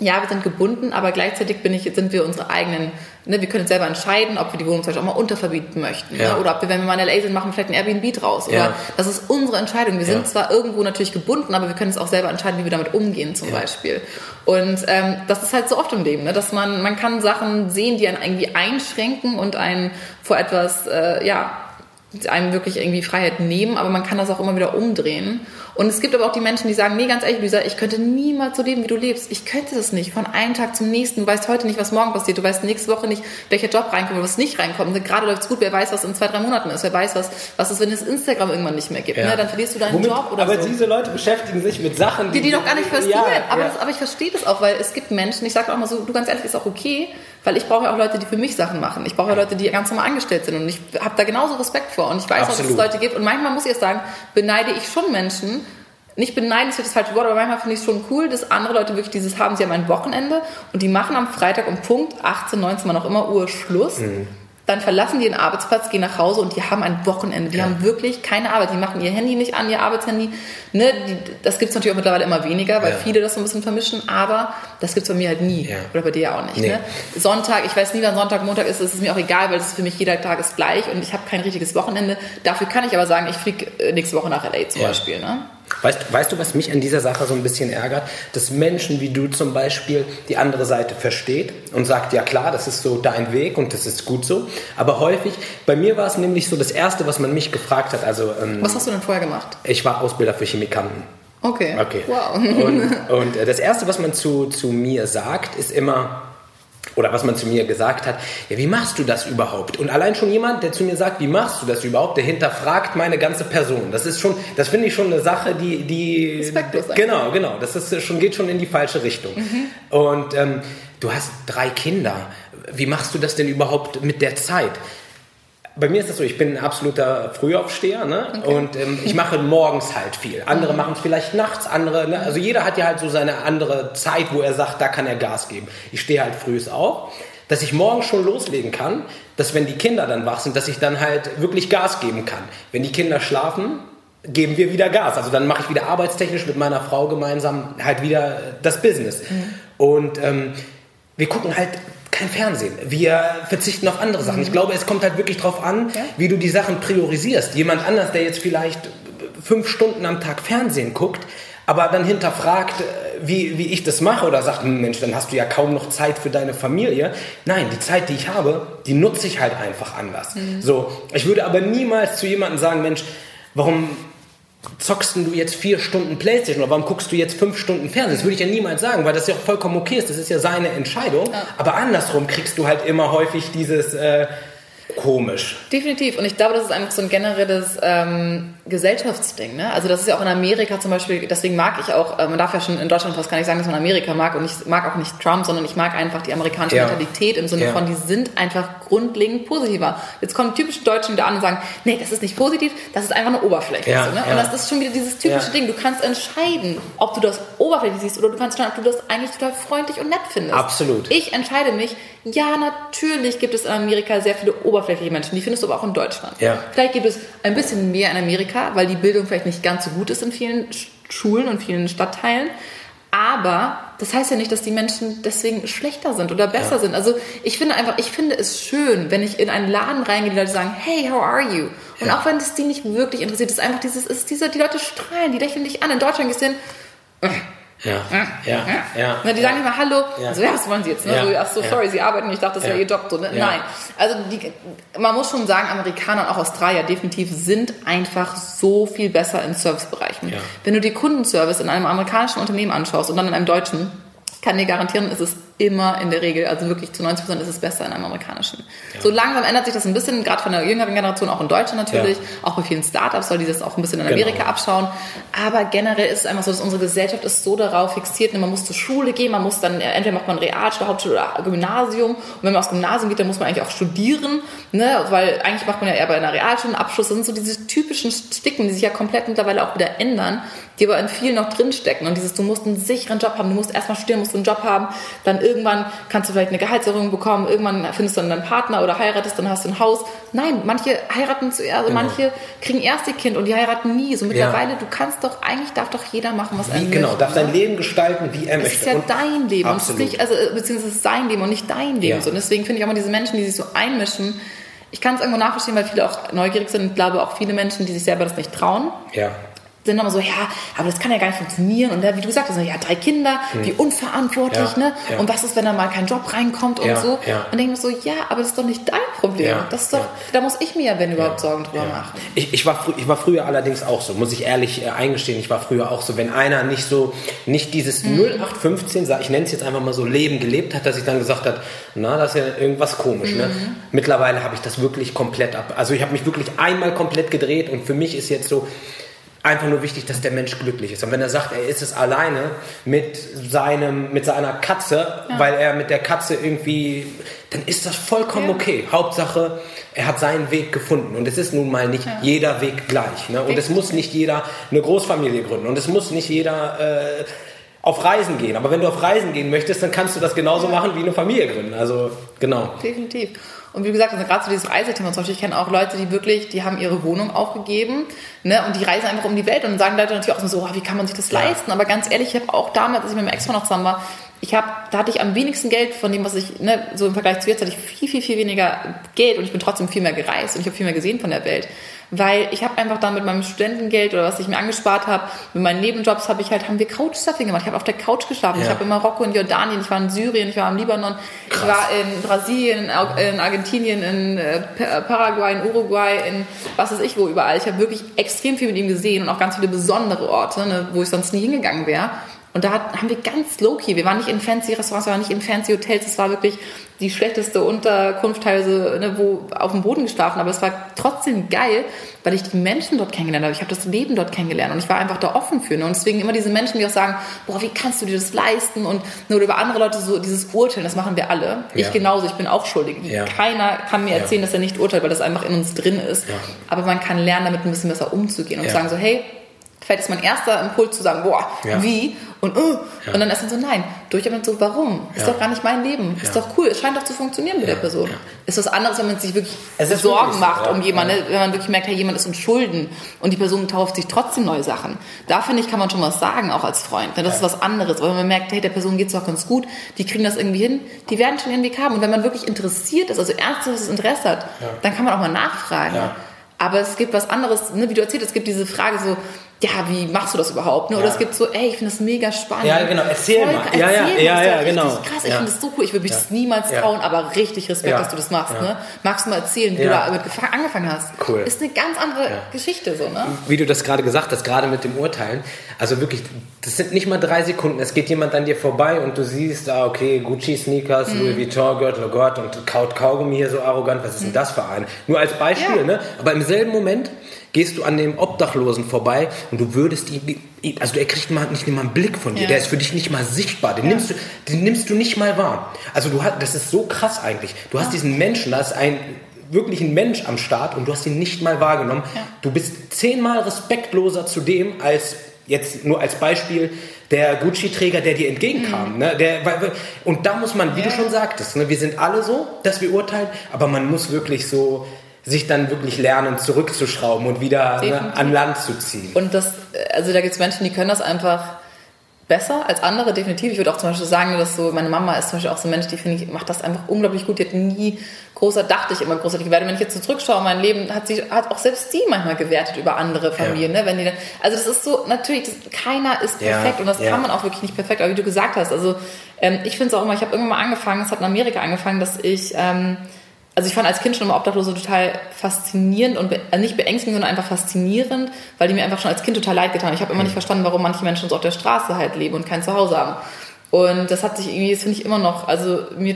B: ja, wir sind gebunden, aber gleichzeitig bin ich, sind wir unsere eigenen, ne, wir können selber entscheiden, ob wir die Wohnung zum Beispiel auch mal unterverbieten möchten.
A: Ja.
B: Ne? Oder ob wir, wenn wir mal in LA sind, machen vielleicht ein Airbnb draus. Oder
A: Ja.
B: das ist unsere Entscheidung. Wir
A: Ja.
B: sind zwar irgendwo natürlich gebunden, aber wir können es auch selber entscheiden, wie wir damit umgehen zum Beispiel. Und ähm, das ist halt so oft im Leben, ne? dass man, man kann Sachen sehen, die einen irgendwie einschränken und einen vor etwas, äh, ja, einem wirklich irgendwie Freiheit nehmen, aber man kann das auch immer wieder umdrehen. Und es gibt aber auch die Menschen, die sagen, nee, ganz ehrlich, Lisa, ich könnte niemals so leben, wie du lebst. Ich könnte das nicht. Von einem Tag zum nächsten. Du weißt heute nicht, was morgen passiert. Du weißt nächste Woche nicht, welcher Job reinkommt oder was nicht reinkommt. Und gerade läuft's gut. Wer weiß, was in zwei, drei Monaten ist. Wer weiß, was, was ist, wenn es Instagram irgendwann nicht mehr gibt. Ja. Ne? Dann verlierst du deinen
A: Womit,
B: Job oder
A: aber
B: so.
A: diese Leute beschäftigen sich mit Sachen,
B: die die doch gar nicht verstehen.
A: Ja,
B: aber,
A: ja.
B: Das, aber ich verstehe das auch, weil es gibt Menschen, ich sage auch mal so, du ganz ehrlich, ist auch okay, weil ich brauche ja auch Leute, die für mich Sachen machen. Ich brauche ja Leute, die ganz normal angestellt sind und ich habe da genauso Respekt vor und ich weiß auch, dass es
A: Absolut.
B: Leute gibt und manchmal muss ich jetzt sagen, beneide ich schon Menschen, nicht beneiden ist das falsche Wort, aber manchmal finde ich es schon cool, dass andere Leute wirklich dieses haben, sie haben ein Wochenende und die machen am Freitag um Punkt 18, 19, wann auch immer Uhr Schluss.
A: Mhm.
B: Dann verlassen die den Arbeitsplatz, gehen nach Hause und die haben ein Wochenende. Die haben wirklich keine Arbeit. Die machen ihr Handy nicht an, ihr Arbeitshandy. Ne, die, das gibt es natürlich auch mittlerweile immer weniger, weil
A: Ja.
B: viele das so ein bisschen vermischen. Aber das gibt es bei mir halt nie.
A: Ja.
B: Oder bei dir ja auch nicht.
A: Nee.
B: Ne? Sonntag, ich weiß nie, wann Sonntag, Montag ist. Es ist mir auch egal, weil es ist für mich jeder Tag ist gleich und ich habe kein richtiges Wochenende. Dafür kann ich aber sagen, ich fliege äh, nächste Woche nach LA zum
A: Ja.
B: Beispiel. Ne?
A: Weißt, weißt du, was mich an dieser Sache so ein bisschen ärgert? Dass Menschen wie du zum Beispiel die andere Seite versteht und sagt, ja klar, das ist so dein Weg und das ist gut so. Aber häufig, bei mir war es nämlich so das Erste, was man mich gefragt hat, also ähm,
B: Was hast du denn vorher gemacht?
A: ich war Ausbilder für Chemikanten.
B: Okay.
A: Okay.
B: Wow.
A: Und, [LAUGHS] und äh, das Erste, was man zu, zu mir sagt, ist immer, oder was man zu mir gesagt hat, ja, wie machst du das überhaupt? Und allein schon jemand, der zu mir sagt, wie machst du das überhaupt, der hinterfragt meine ganze Person. Das ist schon, das finde ich schon eine Sache, die, die,
B: Respektlos
A: genau, genau, das ist schon, geht schon in die falsche Richtung. Und ähm, du hast drei Kinder. Wie machst du das denn überhaupt mit der Zeit? Bei mir ist das so, ich bin ein absoluter Frühaufsteher ne? und ähm, ich mache morgens halt viel. Andere machen es vielleicht nachts, andere, ne? also jeder hat ja halt so seine andere Zeit, wo er sagt, da kann er Gas geben. Ich stehe halt frühs auf, dass ich morgens schon loslegen kann, dass wenn die Kinder dann wach sind, dass ich dann halt wirklich Gas geben kann. Wenn die Kinder schlafen, geben wir wieder Gas. Also dann mache ich wieder arbeitstechnisch mit meiner Frau gemeinsam halt wieder das Business. Und ähm, wir gucken halt kein Fernsehen. Wir verzichten auf andere Sachen. Ich glaube, es kommt halt wirklich drauf an, wie du die Sachen priorisierst. Jemand anders, der jetzt vielleicht fünf Stunden am Tag Fernsehen guckt, aber dann hinterfragt, äh, wie, wie ich das mache oder sagt, hm, Mensch, dann hast du ja kaum noch Zeit für deine Familie. Nein, die Zeit, die ich habe, die nutze ich halt einfach anders. So, ich würde aber niemals zu jemandem sagen, Mensch, warum zockst du jetzt vier Stunden Playstation oder warum guckst du jetzt fünf Stunden Fernsehen? Das würde ich ja niemals sagen, weil das ja auch vollkommen okay ist. Das ist ja seine Entscheidung. Aber andersrum kriegst du halt immer häufig dieses äh, komisch.
B: Definitiv. Und ich glaube, das ist einfach so ein generelles ähm, Gesellschaftsding. Ne? Also das ist ja auch in Amerika zum Beispiel, deswegen mag ich auch, äh, man darf ja schon in Deutschland fast gar nicht sagen, dass man Amerika mag. Und ich mag auch nicht Trump, sondern ich mag einfach die amerikanische
A: Ja.
B: Mentalität im Sinne
A: Ja.
B: von, die sind einfach grundlegend positiver. Jetzt kommen die typischen Deutschen wieder an und sagen, nee, das ist nicht positiv, das ist einfach eine Oberfläche.
A: Ja,
B: so, ne? Und das ist schon wieder dieses typische. Ding. Du kannst entscheiden, ob du das oberflächlich siehst oder du kannst entscheiden, ob du das eigentlich total freundlich und nett findest.
A: Absolut.
B: Ich entscheide mich, ja, natürlich gibt es in Amerika sehr viele oberflächliche Menschen, die findest du aber auch in Deutschland.
A: Ja.
B: Vielleicht gibt es ein bisschen mehr in Amerika, weil die Bildung vielleicht nicht ganz so gut ist in vielen Sch- Schulen und vielen Stadtteilen. Aber das heißt ja nicht, dass die Menschen deswegen schlechter sind oder besser sind. Also ich finde einfach, ich finde es schön, wenn ich in einen Laden reingehe, die Leute sagen, hey, how are you? Und
A: Ja.
B: auch wenn es die nicht wirklich interessiert, ist einfach dieses, ist dieser, die Leute strahlen, die lächeln dich an. In Deutschland du hin,
A: Ja, ja, ja.
B: na, die sagen immer Hallo.
A: Ja.
B: So, ja, was wollen Sie jetzt? Ne?
A: Ja.
B: So, ach so,
A: Ja.
B: sorry, Sie arbeiten. Ich dachte, das wäre. Ihr Job. So, ne? Nein. Also die, man muss schon sagen, Amerikaner und auch Australier definitiv sind einfach so viel besser in Servicebereichen. Wenn du dir Kundenservice in einem amerikanischen Unternehmen anschaust und dann in einem deutschen, ich kann dir garantieren, ist es immer in der Regel, also wirklich zu 90 Prozent ist es besser in einem amerikanischen. So langsam ändert sich das ein bisschen, gerade von der jüngeren Generation, auch in Deutschland natürlich,
A: Ja.
B: auch bei vielen Startups soll die das auch ein bisschen in
A: Genau.
B: Amerika abschauen. Aber generell ist es einfach so, dass unsere Gesellschaft ist so darauf fixiert, ne, man muss zur Schule gehen, man muss dann, äh, entweder macht man Realschule, Hauptschule oder Gymnasium. Und wenn man aufs Gymnasium geht, dann muss man eigentlich auch studieren, ne, weil eigentlich macht man ja eher bei einer Realschule einen Abschluss. Das sind so diese typischen Sticken, die sich ja komplett mittlerweile auch wieder ändern, die aber in vielen noch drinstecken. Und dieses, du musst einen sicheren Job haben, du musst erstmal studieren, musst einen Job haben, dann irgendwann kannst du vielleicht eine Gehaltserhöhung bekommen, irgendwann findest du dann deinen Partner oder heiratest, dann hast du ein Haus. Nein, manche heiraten zuerst, also
A: Genau.
B: manche kriegen erst ihr Kind und die heiraten nie. So mittlerweile, du kannst doch, eigentlich darf doch jeder machen, was er möchte.
A: genau, darf
B: ne?
A: sein Leben gestalten, wie er
B: Es
A: möchte.
B: ist ja
A: Und-
B: dein Leben. Und es ist nicht, also, äh, beziehungsweise es ist sein Leben und nicht dein Leben.
A: Ja.
B: So. Und deswegen finde ich auch mal diese Menschen, die sich so einmischen. Ich kann es irgendwo nachverstehen, weil viele auch neugierig sind. Ich glaube auch viele Menschen, die sich selber das nicht trauen.
A: ja.
B: Sind immer so, ja, aber das kann ja gar nicht funktionieren. Und wie du gesagt hast, ja, drei Kinder, hm. wie unverantwortlich, ja, ne? Ja. Und was ist, wenn da mal kein Job reinkommt und so? Und denke mir so, ja, aber das ist doch nicht dein Problem. Das ist doch, da muss ich mir ja, wenn überhaupt, Sorgen drüber machen.
A: Ich, ich, war, ich war früher allerdings auch so, muss ich ehrlich äh, eingestehen, ich war früher auch so, wenn einer nicht so, nicht dieses mhm. 0815, ich nenne es jetzt einfach mal so, Leben gelebt hat, dass ich dann gesagt habe, na, das ist ja irgendwas komisch. Ne? Mhm. Ne? Mittlerweile habe ich das wirklich komplett ab, also ich habe mich wirklich einmal komplett gedreht und für mich ist jetzt so, einfach nur wichtig, dass der Mensch glücklich ist. Und wenn er sagt, er ist es alleine mit, seinem, mit seiner Katze, ja. weil er mit der Katze irgendwie, dann ist das vollkommen ja. okay. Hauptsache, er hat seinen Weg gefunden. Und es ist nun mal nicht ja. jeder Weg gleich. Ne? Und es muss nicht jeder eine Großfamilie gründen. Und es muss nicht jeder... Äh, auf Reisen gehen. Aber wenn du auf Reisen gehen möchtest, dann kannst du das genauso machen wie eine Familie gründen. Also genau.
B: Definitiv. Und wie gesagt, also gerade so dieses Reisethema zum Beispiel, ich kenne auch Leute, die wirklich, die haben ihre Wohnung aufgegeben ne, und die reisen einfach um die Welt und dann sagen Leute natürlich auch so, oh, wie kann man sich das leisten? Aber ganz ehrlich, ich habe auch damals, als ich mit meinem Ex-Mann noch zusammen war, ich habe, da hatte ich am wenigsten Geld von dem, was ich, ne, so im Vergleich zu jetzt hatte ich viel, viel, viel weniger Geld und ich bin trotzdem viel mehr gereist und ich habe viel mehr gesehen von der Welt weil ich habe einfach dann mit meinem Studentengeld oder was ich mir angespart habe, mit meinen Nebenjobs habe ich halt, haben wir Couchsurfing gemacht. Ich habe auf der Couch geschlafen. Ja. Ich habe in Marokko, in Jordanien, ich war in Syrien, ich war im Libanon, Krass. ich war in Brasilien, in Argentinien, in äh, Paraguay, in Uruguay, in was weiß ich wo überall. Ich habe wirklich extrem viel mit ihm gesehen und auch ganz viele besondere Orte, ne, wo ich sonst nie hingegangen wäre. Und da haben wir ganz low-key, wir waren nicht in fancy Restaurants, wir waren nicht in fancy Hotels, es war wirklich die schlechteste Unterkunft teilweise, ne, wo auf dem Boden geschlafen, aber es war trotzdem geil, weil ich die Menschen dort kennengelernt habe. Ich habe das Leben dort kennengelernt und ich war einfach da offen für. Ne? Und deswegen immer diese Menschen, die auch sagen, boah, wie kannst du dir das leisten? Und nur über andere Leute so dieses Urteilen, das machen wir alle. Ja. Ich genauso, ich bin auch schuldig. Ja. Keiner kann mir erzählen, ja. dass er nicht urteilt, weil das einfach in uns drin ist. Aber man kann lernen, damit ein bisschen besser umzugehen und sagen so, hey, Vielleicht ist mein erster Impuls zu sagen, boah, ja. wie? Und, uh, ja. und dann erst dann so, nein, durchatmen so, warum? Ist ja. doch gar nicht mein Leben. Ist doch cool, es scheint doch zu funktionieren mit der Person. Ist was anderes, wenn man sich wirklich Sorgen wirklich macht so, um jemanden, wenn man wirklich merkt, hey, jemand ist in Schulden und die Person tauft sich trotzdem neue Sachen. Da finde ich, kann man schon was sagen, auch als Freund. Das ist was anderes. weil man merkt, hey, der Person geht es doch ganz gut, die kriegen das irgendwie hin, die werden schon ihren Weg haben. Und wenn man wirklich interessiert ist, also ernsthaftes Interesse hat, dann kann man auch mal nachfragen. Aber es gibt was anderes, ne, wie du erzählt hast, es gibt diese Frage so, ja, wie machst du das überhaupt? Ne? Oder ja. es gibt so, ey, ich finde das mega spannend.
A: Ja, genau, erzähl Voll, mal. Erzähl ja, ja, ja, ja, genau.
B: Krass, ich finde das so cool. Ich würde mich das niemals trauen, aber richtig Respekt, dass du das machst. Ne? Magst du mal erzählen, wie du damit angefangen hast?
A: Cool.
B: Ist eine ganz andere Geschichte so, ne?
A: Wie du das gerade gesagt hast, gerade mit dem Urteilen. Also wirklich, das sind nicht mal drei Sekunden. Es geht jemand an dir vorbei und du siehst, ah, okay, Gucci-Sneakers, mhm. Louis Vuitton-Gürtel, oh Gott, und kaut Kaugummi hier so arrogant. Was ist denn mhm. das für ein? Nur als Beispiel, ne? Aber im selben Moment gehst du an dem Obdachlosen vorbei und du würdest ihn, also er kriegt mal nicht mal einen Blick von dir, ja. der ist für dich nicht mal sichtbar, den, ja. nimmst du, den nimmst du nicht mal wahr. Also du hast, das ist so krass eigentlich. Du hast ja. diesen Menschen, da ist ein wirklich ein Mensch am Start und du hast ihn nicht mal wahrgenommen. Du bist zehnmal respektloser zu dem als jetzt nur als Beispiel der Gucci-Träger, der dir entgegenkam. Mhm. Ne? Der, und da muss man, wie du schon sagtest, ne? wir sind alle so, dass wir urteilen, aber man muss wirklich so sich dann wirklich lernen, zurückzuschrauben und wieder ne, an Land zu ziehen.
B: Und das, also da gibt es Menschen, die können das einfach besser als andere, definitiv. Ich würde auch zum Beispiel sagen, dass so, meine Mama ist zum Beispiel auch so ein Mensch, die finde ich, macht das einfach unglaublich gut. Die hat nie großer, dachte ich immer großartig gewertet. Wenn ich jetzt so zurückschaue, mein Leben hat sie, hat auch selbst sie manchmal gewertet über andere Familien, ja. ne? Wenn die dann, also das ist so, natürlich, das, keiner ist perfekt ja, und das ja. kann man auch wirklich nicht perfekt, aber wie du gesagt hast, also ähm, ich finde es auch immer, ich habe irgendwann mal angefangen, es hat in Amerika angefangen, dass ich, ähm, also ich fand als Kind schon immer Obdachlose total faszinierend und be also nicht beängstigend, sondern einfach faszinierend, weil die mir einfach schon als Kind total leid getan haben. Ich habe immer nicht verstanden, warum manche Menschen so auf der Straße halt leben und kein Zuhause haben. Und das hat sich irgendwie, das finde ich immer noch, also mir,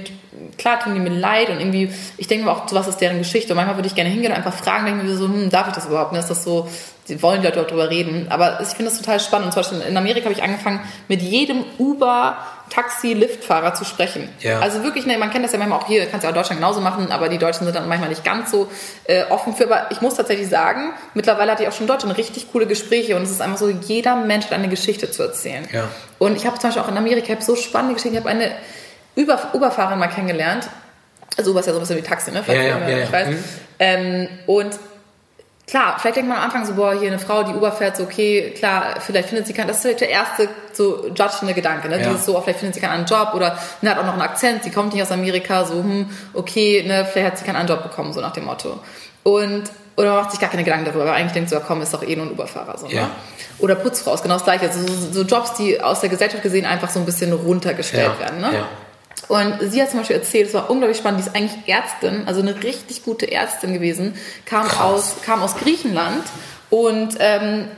B: klar tun die mir leid und irgendwie, ich denke mir auch, was ist deren Geschichte. Und manchmal würde ich gerne hingehen und einfach fragen, denke mir so, hm, darf ich das überhaupt? Und ist das so, sie wollen die Leute darüber reden. Aber ich finde das total spannend. Und zum Beispiel in Amerika habe ich angefangen, mit jedem Uber, Taxi, Liftfahrer zu sprechen. Ja. Also wirklich, ne, man kennt das ja manchmal auch hier, kannst ja auch in Deutschland genauso machen, aber die Deutschen sind dann manchmal nicht ganz so äh, offen für. Aber ich muss tatsächlich sagen, mittlerweile hatte ich auch schon in Deutschland richtig coole Gespräche und es ist einfach so, jeder Mensch hat eine Geschichte zu erzählen. Ja. Und ich habe zum Beispiel auch in Amerika, so spannende Geschichten, ich habe eine Uber, Uberfahrerin mal kennengelernt. Also Uber ist ja so ein bisschen wie Taxi, ne?
A: Ja, ja, ja,
B: ich weiß. Mhm. Ähm, und klar, vielleicht denkt man am Anfang so, boah, hier eine Frau, die Uber fährt, so, okay, klar, vielleicht findet sie keinen, das ist halt der erste so judgende Gedanke, ne? Ja. Dieses so, oh, vielleicht findet sie keinen Job oder ne, hat auch noch einen Akzent, sie kommt nicht aus Amerika, so, hm, okay, ne, vielleicht hat sie keinen Job bekommen, so nach dem Motto. Und oder man macht sich gar keine Gedanken darüber, weil eigentlich denkt so, ja, komm, ist doch eh nur ein Uberfahrer. So, ne?
A: Ja.
B: Oder Putzfrau ist genau das gleiche. Also so, so Jobs, die aus der Gesellschaft gesehen einfach so ein bisschen runtergestellt werden. Ne?
A: ja.
B: Und sie hat zum Beispiel erzählt, es war unglaublich spannend, die ist eigentlich Ärztin, also eine richtig gute Ärztin gewesen, kam, aus, kam aus Griechenland und ähm,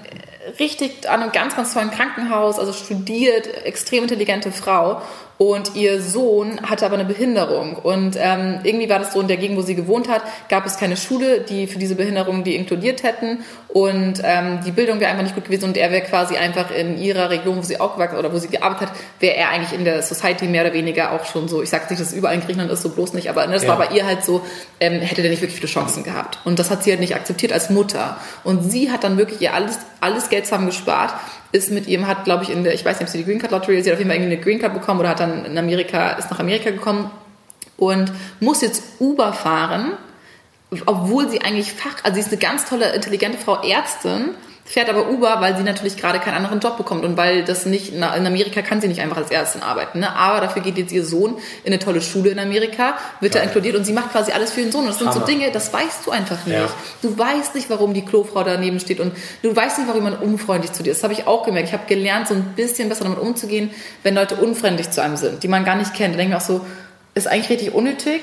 B: richtig an einem ganz, ganz tollen Krankenhaus, also studiert, extrem intelligente Frau. Und ihr Sohn hatte aber eine Behinderung. Und ähm, irgendwie war das so in der Gegend, wo sie gewohnt hat, gab es keine Schule, die für diese Behinderung die inkludiert hätten. Und ähm, die Bildung wäre einfach nicht gut gewesen. Und er wäre quasi einfach in ihrer Region, wo sie aufgewachsen oder wo sie gearbeitet hat, wäre er eigentlich in der Society mehr oder weniger auch schon so. Ich sage nicht, dass es überall in Griechenland ist, so bloß nicht. Aber das
A: Ja.
B: war bei ihr halt so, ähm, hätte der nicht wirklich viele Chancen gehabt. Und das hat sie halt nicht akzeptiert als Mutter. Und sie hat dann wirklich ihr alles, alles Geld zusammen gespart, ist mit ihrem, hat, glaube ich, in der, ich weiß nicht, ob sie die Green Card Lottery, sie hat auf jeden Fall eine Green Card bekommen oder hat dann in Amerika, ist nach Amerika gekommen und muss jetzt Uber fahren, obwohl sie eigentlich Fach, also sie ist eine ganz tolle, intelligente Frau, Ärztin, fährt aber Uber, weil sie natürlich gerade keinen anderen Job bekommt und weil das nicht, in Amerika kann sie nicht einfach als Ärztin arbeiten, ne? aber dafür geht jetzt ihr Sohn in eine tolle Schule in Amerika, wird da inkludiert und sie macht quasi alles für ihren Sohn und das sind so. Dinge, das weißt du einfach nicht.
A: Ja.
B: Du weißt nicht, warum die Klofrau daneben steht und du weißt nicht, warum jemand unfreundlich zu dir ist. Das habe ich auch gemerkt. Ich habe gelernt, so ein bisschen besser damit umzugehen, wenn Leute unfreundlich zu einem sind, die man gar nicht kennt. Da denke ich auch so, ist eigentlich richtig unnötig,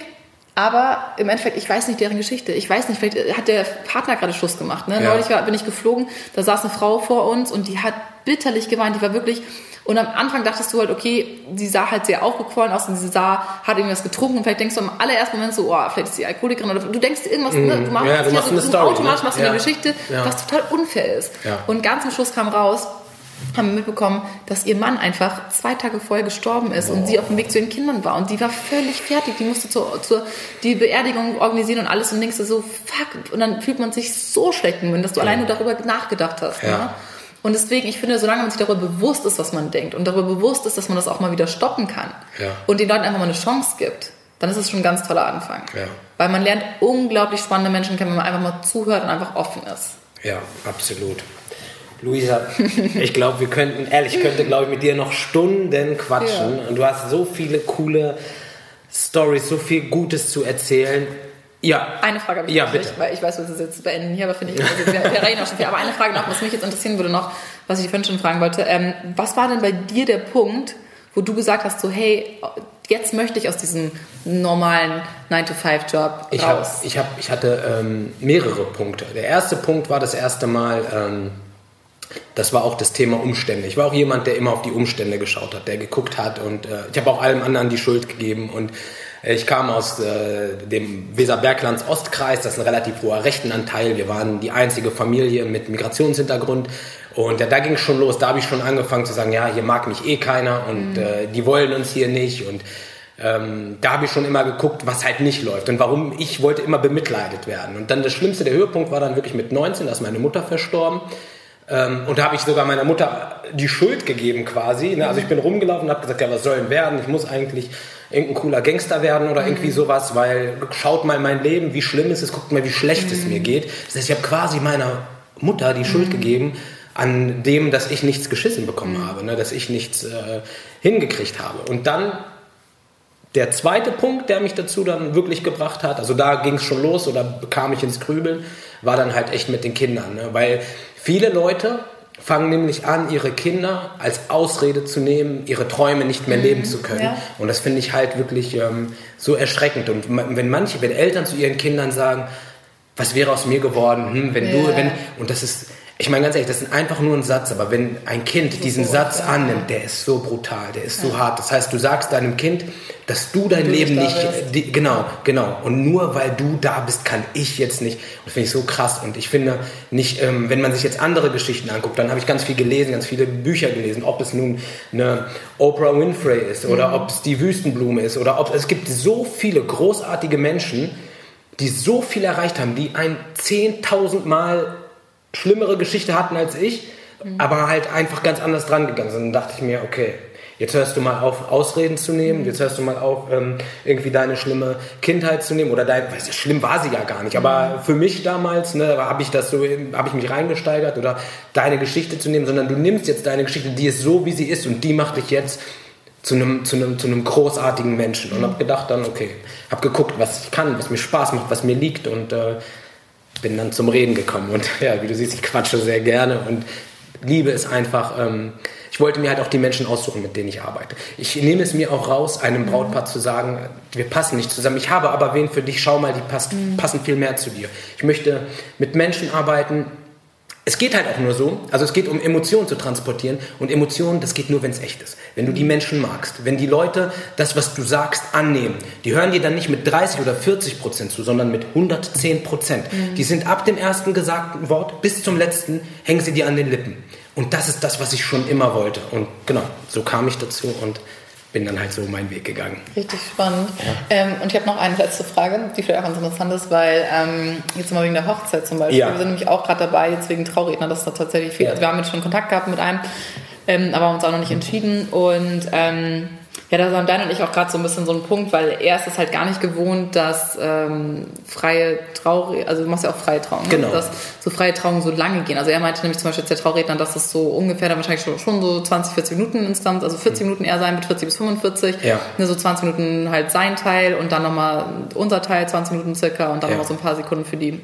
B: aber im Endeffekt, ich weiß nicht deren Geschichte. Ich weiß nicht, vielleicht hat der Partner gerade Schluss gemacht. Ne?
A: Ja.
B: Neulich war, bin ich geflogen, da saß eine Frau vor uns und die hat bitterlich geweint. Die war wirklich. Und am Anfang dachtest du halt, okay, die sah halt sehr aufgequollen aus und sie sah, hat irgendwas getrunken und vielleicht denkst du am allerersten Moment so, oh, vielleicht ist sie Alkoholikerin oder du denkst irgendwas, ne? du machst,
A: Mhm. Ja, du machst
B: so,
A: eine
B: so
A: Story,
B: automatisch
A: ne?
B: machst du eine
A: Ja.
B: Geschichte,
A: Ja.
B: was total unfair ist. Und ganz am Schluss kam raus, haben wir mitbekommen, dass ihr Mann einfach zwei Tage vorher gestorben ist und sie auf dem Weg zu ihren Kindern war und die war völlig fertig. Die musste zur, zur die Beerdigung organisieren und alles und denkst du so, fuck. Und dann fühlt man sich so schlecht, wenn dass du allein nur darüber nachgedacht hast.
A: Ja.
B: Ne? Und deswegen, ich finde, solange man sich darüber bewusst ist, was man denkt und darüber bewusst ist, dass man das auch mal wieder stoppen kann
A: Ja.
B: und den Leuten einfach mal eine Chance gibt, dann ist es schon ein ganz toller Anfang.
A: Ja.
B: Weil man lernt unglaublich spannende Menschen kennen, wenn man einfach mal zuhört und einfach offen ist.
A: Ja, absolut. Luisa, ich glaube, wir könnten, ehrlich, ich könnte, glaube ich, mit dir noch Stunden quatschen.
B: Ja.
A: Und du hast so viele coole Stories, so viel Gutes zu erzählen. Ja.
B: Eine Frage habe ich
A: Ja, bitte.
B: nicht, weil ich weiß, wir das jetzt beenden hier, aber finde ich, also wir, wir reden auch schon viel. Aber eine Frage noch, was mich jetzt interessieren würde noch, was ich vorhin schon fragen wollte. Ähm, was war denn bei dir der Punkt, wo du gesagt hast, so hey, jetzt möchte ich aus diesem normalen 9-to-5-Job
A: Ich, hab,
B: raus?
A: ich, hab, ich hatte ähm, mehrere Punkte. Der erste Punkt war das erste Mal, ähm, das war auch das Thema Umstände. Ich war auch jemand, der immer auf die Umstände geschaut hat, der geguckt hat und äh, ich habe auch allem anderen die Schuld gegeben und äh, ich kam aus äh, dem Weserberglands Ostkreis, das ist ein relativ hoher Rechtenanteil. Wir waren die einzige Familie mit Migrationshintergrund und äh, da ging es schon los. Da habe ich schon angefangen zu sagen, ja, hier mag mich eh keiner und äh, die wollen uns hier nicht und ähm, da habe ich schon immer geguckt, was halt nicht läuft und warum ich wollte immer bemitleidet werden. Und dann das Schlimmste, der Höhepunkt war dann wirklich mit 19, da ist meine Mutter verstorben. Ähm, und da habe ich sogar meiner Mutter die Schuld gegeben quasi. Ne? Also ich bin rumgelaufen und habe gesagt, ja, was soll denn werden? Ich muss eigentlich irgendein cooler Gangster werden oder irgendwie sowas, weil schaut mal mein Leben, wie schlimm es ist, guckt mal, wie schlecht es mir geht. Das heißt, ich habe quasi meiner Mutter die Schuld gegeben an dem, dass ich nichts geschissen bekommen habe, ne? dass ich nichts äh, hingekriegt habe. Und dann der zweite Punkt, der mich dazu dann wirklich gebracht hat, also da ging es schon los oder bekam ich ins Grübeln, war dann halt echt mit den Kindern. Ne? Weil viele Leute fangen nämlich an, ihre Kinder als Ausrede zu nehmen, ihre Träume nicht mehr leben zu können.
B: ja.
A: Und das finde ich halt wirklich ähm, so erschreckend. Und wenn manche, wenn Eltern zu ihren Kindern sagen, was wäre aus mir geworden, hm, wenn du,
B: Ja.
A: wenn, und das ist, ich meine ganz ehrlich, das ist einfach nur ein Satz, aber wenn ein Kind diesen Satz annimmt, der ist so brutal, der ist so hart. Das heißt, du sagst deinem Kind, dass du dein
B: Du
A: Leben
B: nicht
A: die, genau, genau. Und nur weil du da bist, kann ich jetzt nicht. Und das finde ich so krass. Und ich finde nicht, ähm, wenn man sich jetzt andere Geschichten anguckt, dann habe ich ganz viel gelesen, ganz viele Bücher gelesen, ob es nun eine Oprah Winfrey ist oder
B: Mhm.
A: ob es die Wüstenblume ist oder ob es gibt so viele großartige Menschen, die so viel erreicht haben, die ein 10.000 Mal schlimmere Geschichte hatten als ich, aber halt einfach ganz anders dran gegangen sind. Dann dachte ich mir, okay, jetzt hörst du mal auf, Ausreden zu nehmen, jetzt hörst du mal auf, ähm, irgendwie deine schlimme Kindheit zu nehmen oder dein, weißt du, schlimm war sie ja gar nicht, aber für mich damals, ne, habe ich das so, habe ich mich reingesteigert oder deine Geschichte zu nehmen, sondern du nimmst jetzt deine Geschichte, die ist so, wie sie ist und die macht dich jetzt zu einem, zu einem, zu einem großartigen Menschen. Und habe gedacht dann, okay, habe geguckt, was ich kann, was mir Spaß macht, was mir liegt und äh, bin dann zum Reden gekommen. Und [LAUGHS] ja, wie du siehst, ich quatsche sehr gerne und liebe es einfach. Ähm, ich wollte mir halt auch die Menschen aussuchen, mit denen ich arbeite. Ich nehme es mir auch raus, einem Brautpaar zu sagen, wir passen nicht zusammen. Ich habe aber wen für dich, schau mal, die passt, passen viel mehr zu dir. Ich möchte mit Menschen arbeiten, es geht halt auch nur so, also es geht um Emotionen zu transportieren und Emotionen, das geht nur, wenn es echt ist. Wenn du die Menschen magst, wenn die Leute das, was du sagst, annehmen, die hören dir dann nicht mit 30 oder 40 Prozent zu, sondern mit 110 Prozent. Mhm. Die sind ab dem ersten gesagten Wort bis zum letzten, hängen sie dir an den Lippen. Und das ist das, was ich schon immer wollte. Und genau, so kam ich dazu und bin dann halt so meinen Weg gegangen.
B: Richtig spannend. Ja. Ähm, und ich habe noch eine letzte Frage, die vielleicht auch ganz interessant ist, weil ähm, jetzt mal wegen der Hochzeit zum Beispiel. Ja. Wir sind nämlich auch gerade dabei, jetzt wegen Trauredner, dass da tatsächlich viel. Ja. Also wir haben jetzt schon Kontakt gehabt mit einem, ähm, aber haben uns auch noch nicht entschieden. Und ähm, ja, da haben Dan und ich auch gerade so ein bisschen so einen Punkt, weil er ist es halt gar nicht gewohnt, dass ähm, freie Trauer, also du machst ja auch freie Trauungen,
A: ne? genau.
B: dass so freie Trauungen so lange gehen. Also er meinte nämlich zum Beispiel der Trauredner, dass es so ungefähr dann wahrscheinlich schon, schon so 20, 40 Minuten insgesamt, also 40 mhm. Minuten eher sein mit 40 bis 45,
A: ja.
B: ne, so 20 Minuten halt sein Teil und dann nochmal unser Teil, 20 Minuten circa und dann ja. nochmal so ein paar Sekunden für die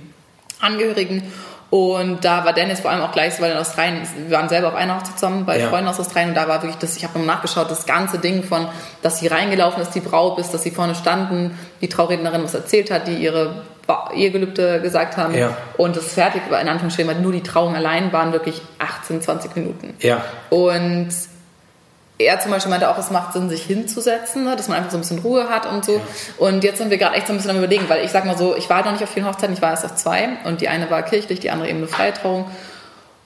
B: Angehörigen. Und da war Dennis vor allem auch gleich, weil in Australien, wir waren selber auf einer Hochzeit zusammen bei ja. Freunden aus Australien und da war wirklich das, ich habe nochmal nachgeschaut, das ganze Ding von, dass sie reingelaufen ist, die Braut bis, dass sie vorne standen, die Traurednerin was erzählt hat, die ihre Ehegelübde gesagt haben
A: ja.
B: und das fertig war, in Anführungsstrichen, nur die Trauung allein waren wirklich 18, 20 Minuten.
A: Ja.
B: Und er zum Beispiel meinte auch, es macht Sinn, sich hinzusetzen, ne, dass man einfach so ein bisschen Ruhe hat und so. Ja. Und jetzt sind wir gerade echt so ein bisschen am überlegen, weil ich sag mal so, ich war noch nicht auf vielen Hochzeiten, ich war erst auf zwei und die eine war kirchlich, die andere eben eine Freitrauung.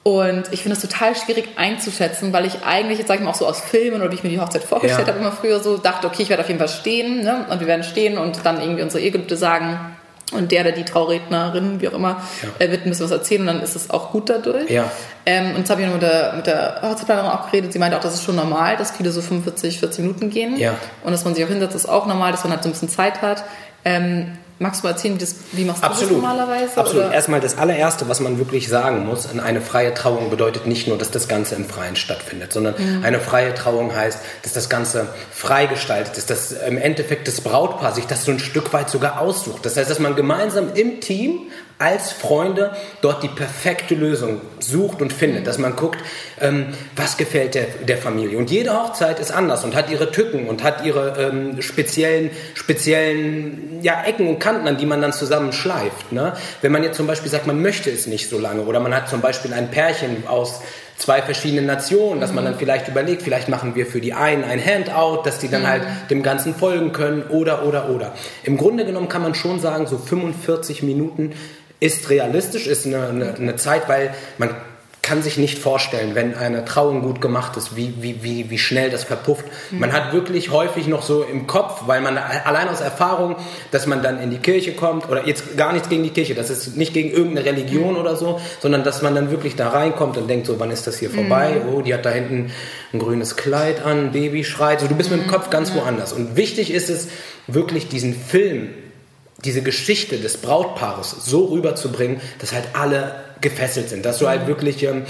B: Und ich finde es total schwierig einzuschätzen, weil ich eigentlich, jetzt sage ich mal auch so aus Filmen oder wie ich mir die Hochzeit vorgestellt ja. habe, immer früher so dachte, okay, ich werde auf jeden Fall stehen ne? und wir werden stehen und dann irgendwie unsere Ehegelübde sagen und der oder die Traurednerin, wie auch immer, ja. äh, wird ein bisschen was erzählen und dann ist es auch gut dadurch.
A: Ja.
B: Ähm, und jetzt habe ich noch mit der, mit der Hochzeitsplanerin auch geredet. Sie meinte auch, das ist schon normal, dass viele so 45, 40 Minuten gehen.
A: Ja.
B: Und dass man sich auch hinsetzt, ist auch normal, dass man halt so ein bisschen Zeit hat. Ähm, Magst du mal erzählen, wie, das, wie machst du
A: Absolut.
B: das normalerweise?
A: Absolut. Oder? Erstmal das allererste, was man wirklich sagen muss, eine freie Trauung bedeutet nicht nur, dass das Ganze im Freien stattfindet, sondern mhm. eine freie Trauung heißt, dass das Ganze freigestaltet ist, dass im Endeffekt das Brautpaar sich das so ein Stück weit sogar aussucht. Das heißt, dass man gemeinsam im Team als Freunde dort die perfekte Lösung sucht und findet, dass man guckt, ähm, was gefällt der, der Familie. Und jede Hochzeit ist anders und hat ihre Tücken und hat ihre ähm, speziellen, speziellen ja, Ecken und Kanten, an die man dann zusammen schleift. Ne? Wenn man jetzt zum Beispiel sagt, man möchte es nicht so lange oder man hat zum Beispiel ein Pärchen aus zwei verschiedenen Nationen, dass man dann vielleicht überlegt, vielleicht machen wir für die einen ein Handout, dass die dann halt dem Ganzen folgen können oder, oder, oder. Im Grunde genommen kann man schon sagen, so 45 Minuten ist realistisch, ist eine, eine, eine Zeit, weil man kann sich nicht vorstellen, wenn eine Trauung gut gemacht ist, wie, wie, wie, wie schnell das verpufft. Mhm. Man hat wirklich häufig noch so im Kopf, weil man allein aus Erfahrung, dass man dann in die Kirche kommt, oder jetzt gar nichts gegen die Kirche, das ist nicht gegen irgendeine Religion mhm. oder so, sondern dass man dann wirklich da reinkommt und denkt so, wann ist das hier vorbei? Mhm. Oh, die hat da hinten ein grünes Kleid an, Baby schreit. So, du bist mit dem Kopf ganz woanders. Und wichtig ist es, wirklich diesen Film diese Geschichte des Brautpaares so rüberzubringen, dass halt alle gefesselt sind, dass du halt wirklich ähm,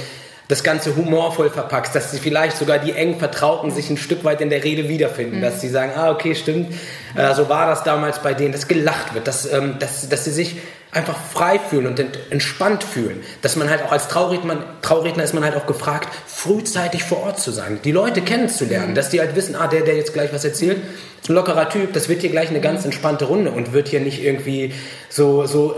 A: das Ganze humorvoll verpackst, dass sie vielleicht sogar die eng Vertrauten sich ein Stück weit in der Rede wiederfinden, mhm. dass sie sagen, ah okay, stimmt, äh, so war das damals bei denen, dass gelacht wird, dass, ähm, dass, dass sie sich einfach frei fühlen und entspannt fühlen. Dass man halt auch als Trauredner, Trauredner ist man halt auch gefragt, frühzeitig vor Ort zu sein, die Leute kennenzulernen, mhm. dass die halt wissen, ah, der, der jetzt gleich was erzählt, ist ein lockerer Typ, das wird hier gleich eine ganz entspannte Runde und wird hier nicht irgendwie so, so,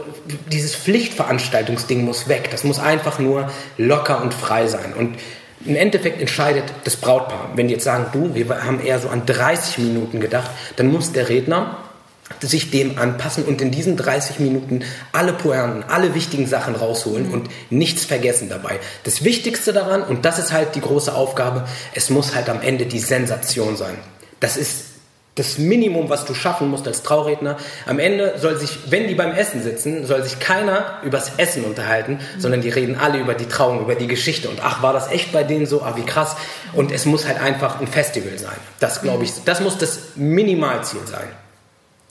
A: dieses Pflichtveranstaltungsding muss weg. Das muss einfach nur locker und frei sein. Und im Endeffekt entscheidet das Brautpaar. Wenn die jetzt sagen, du, wir haben eher so an 30 Minuten gedacht, dann muss der Redner sich dem anpassen und in diesen 30 Minuten alle Pointen, alle wichtigen Sachen rausholen mhm. und nichts vergessen dabei. Das Wichtigste daran, und das ist halt die große Aufgabe, es muss halt am Ende die Sensation sein. Das ist das Minimum, was du schaffen musst als Trauredner. Am Ende soll sich, wenn die beim Essen sitzen, soll sich keiner übers Essen unterhalten, mhm. sondern die reden alle über die Trauung, über die Geschichte. Und ach, war das echt bei denen so? Ah, wie krass. Und es muss halt einfach ein Festival sein. Das glaube ich, das muss das Minimalziel sein.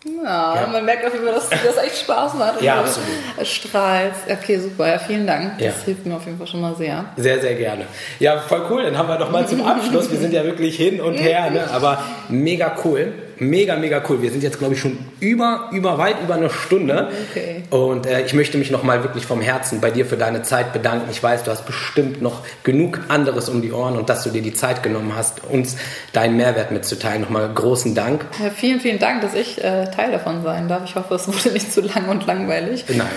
B: Ja, ja. man merkt auf jeden Fall, dass das echt Spaß macht.
A: ja, absolut.
B: Strahlt. Okay, super. Ja, vielen Dank. Das ja. hilft mir auf jeden Fall schon mal sehr.
A: Sehr, sehr gerne. Ja, voll cool. Dann haben wir doch mal zum Abschluss. Wir sind ja wirklich hin und [LAUGHS] her, ne? aber mega cool. Mega, mega cool. Wir sind jetzt, glaube ich, schon über, über, weit über eine Stunde. Okay. Und äh, ich möchte mich nochmal wirklich vom Herzen bei dir für deine Zeit bedanken. Ich weiß, du hast bestimmt noch genug anderes um die Ohren und dass du dir die Zeit genommen hast, uns deinen Mehrwert mitzuteilen. Nochmal großen Dank.
B: Ja, vielen, vielen Dank, dass ich äh, Teil davon sein darf. Ich hoffe, es [LAUGHS] wurde nicht zu lang und langweilig.
A: Nein,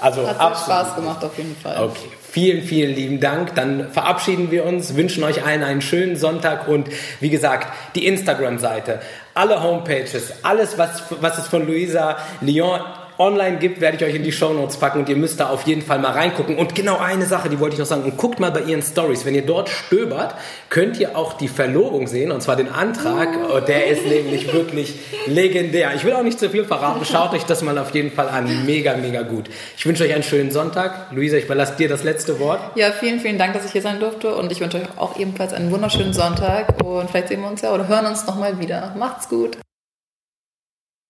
A: also
B: Hat absolut. Spaß gemacht auf jeden Fall.
A: Okay. Vielen, vielen lieben Dank. Dann verabschieden wir uns, wünschen euch allen einen schönen Sonntag und wie gesagt, die Instagram-Seite, alle Homepages, alles, was, was es von Luisa Lyon online gibt, werde ich euch in die Show Notes packen und ihr müsst da auf jeden Fall mal reingucken. Und genau eine Sache, die wollte ich noch sagen. Und guckt mal bei ihren Stories. Wenn ihr dort stöbert, könnt ihr auch die Verlobung sehen und zwar den Antrag. Oh, der ist nämlich wirklich legendär. Ich will auch nicht zu viel verraten. Schaut euch das mal auf jeden Fall an. Mega, mega gut. Ich wünsche euch einen schönen Sonntag. Luisa, ich überlasse dir das letzte Wort.
B: Ja, vielen, vielen Dank, dass ich hier sein durfte und ich wünsche euch auch ebenfalls einen wunderschönen Sonntag und vielleicht sehen wir uns ja oder hören uns nochmal wieder. Macht's gut.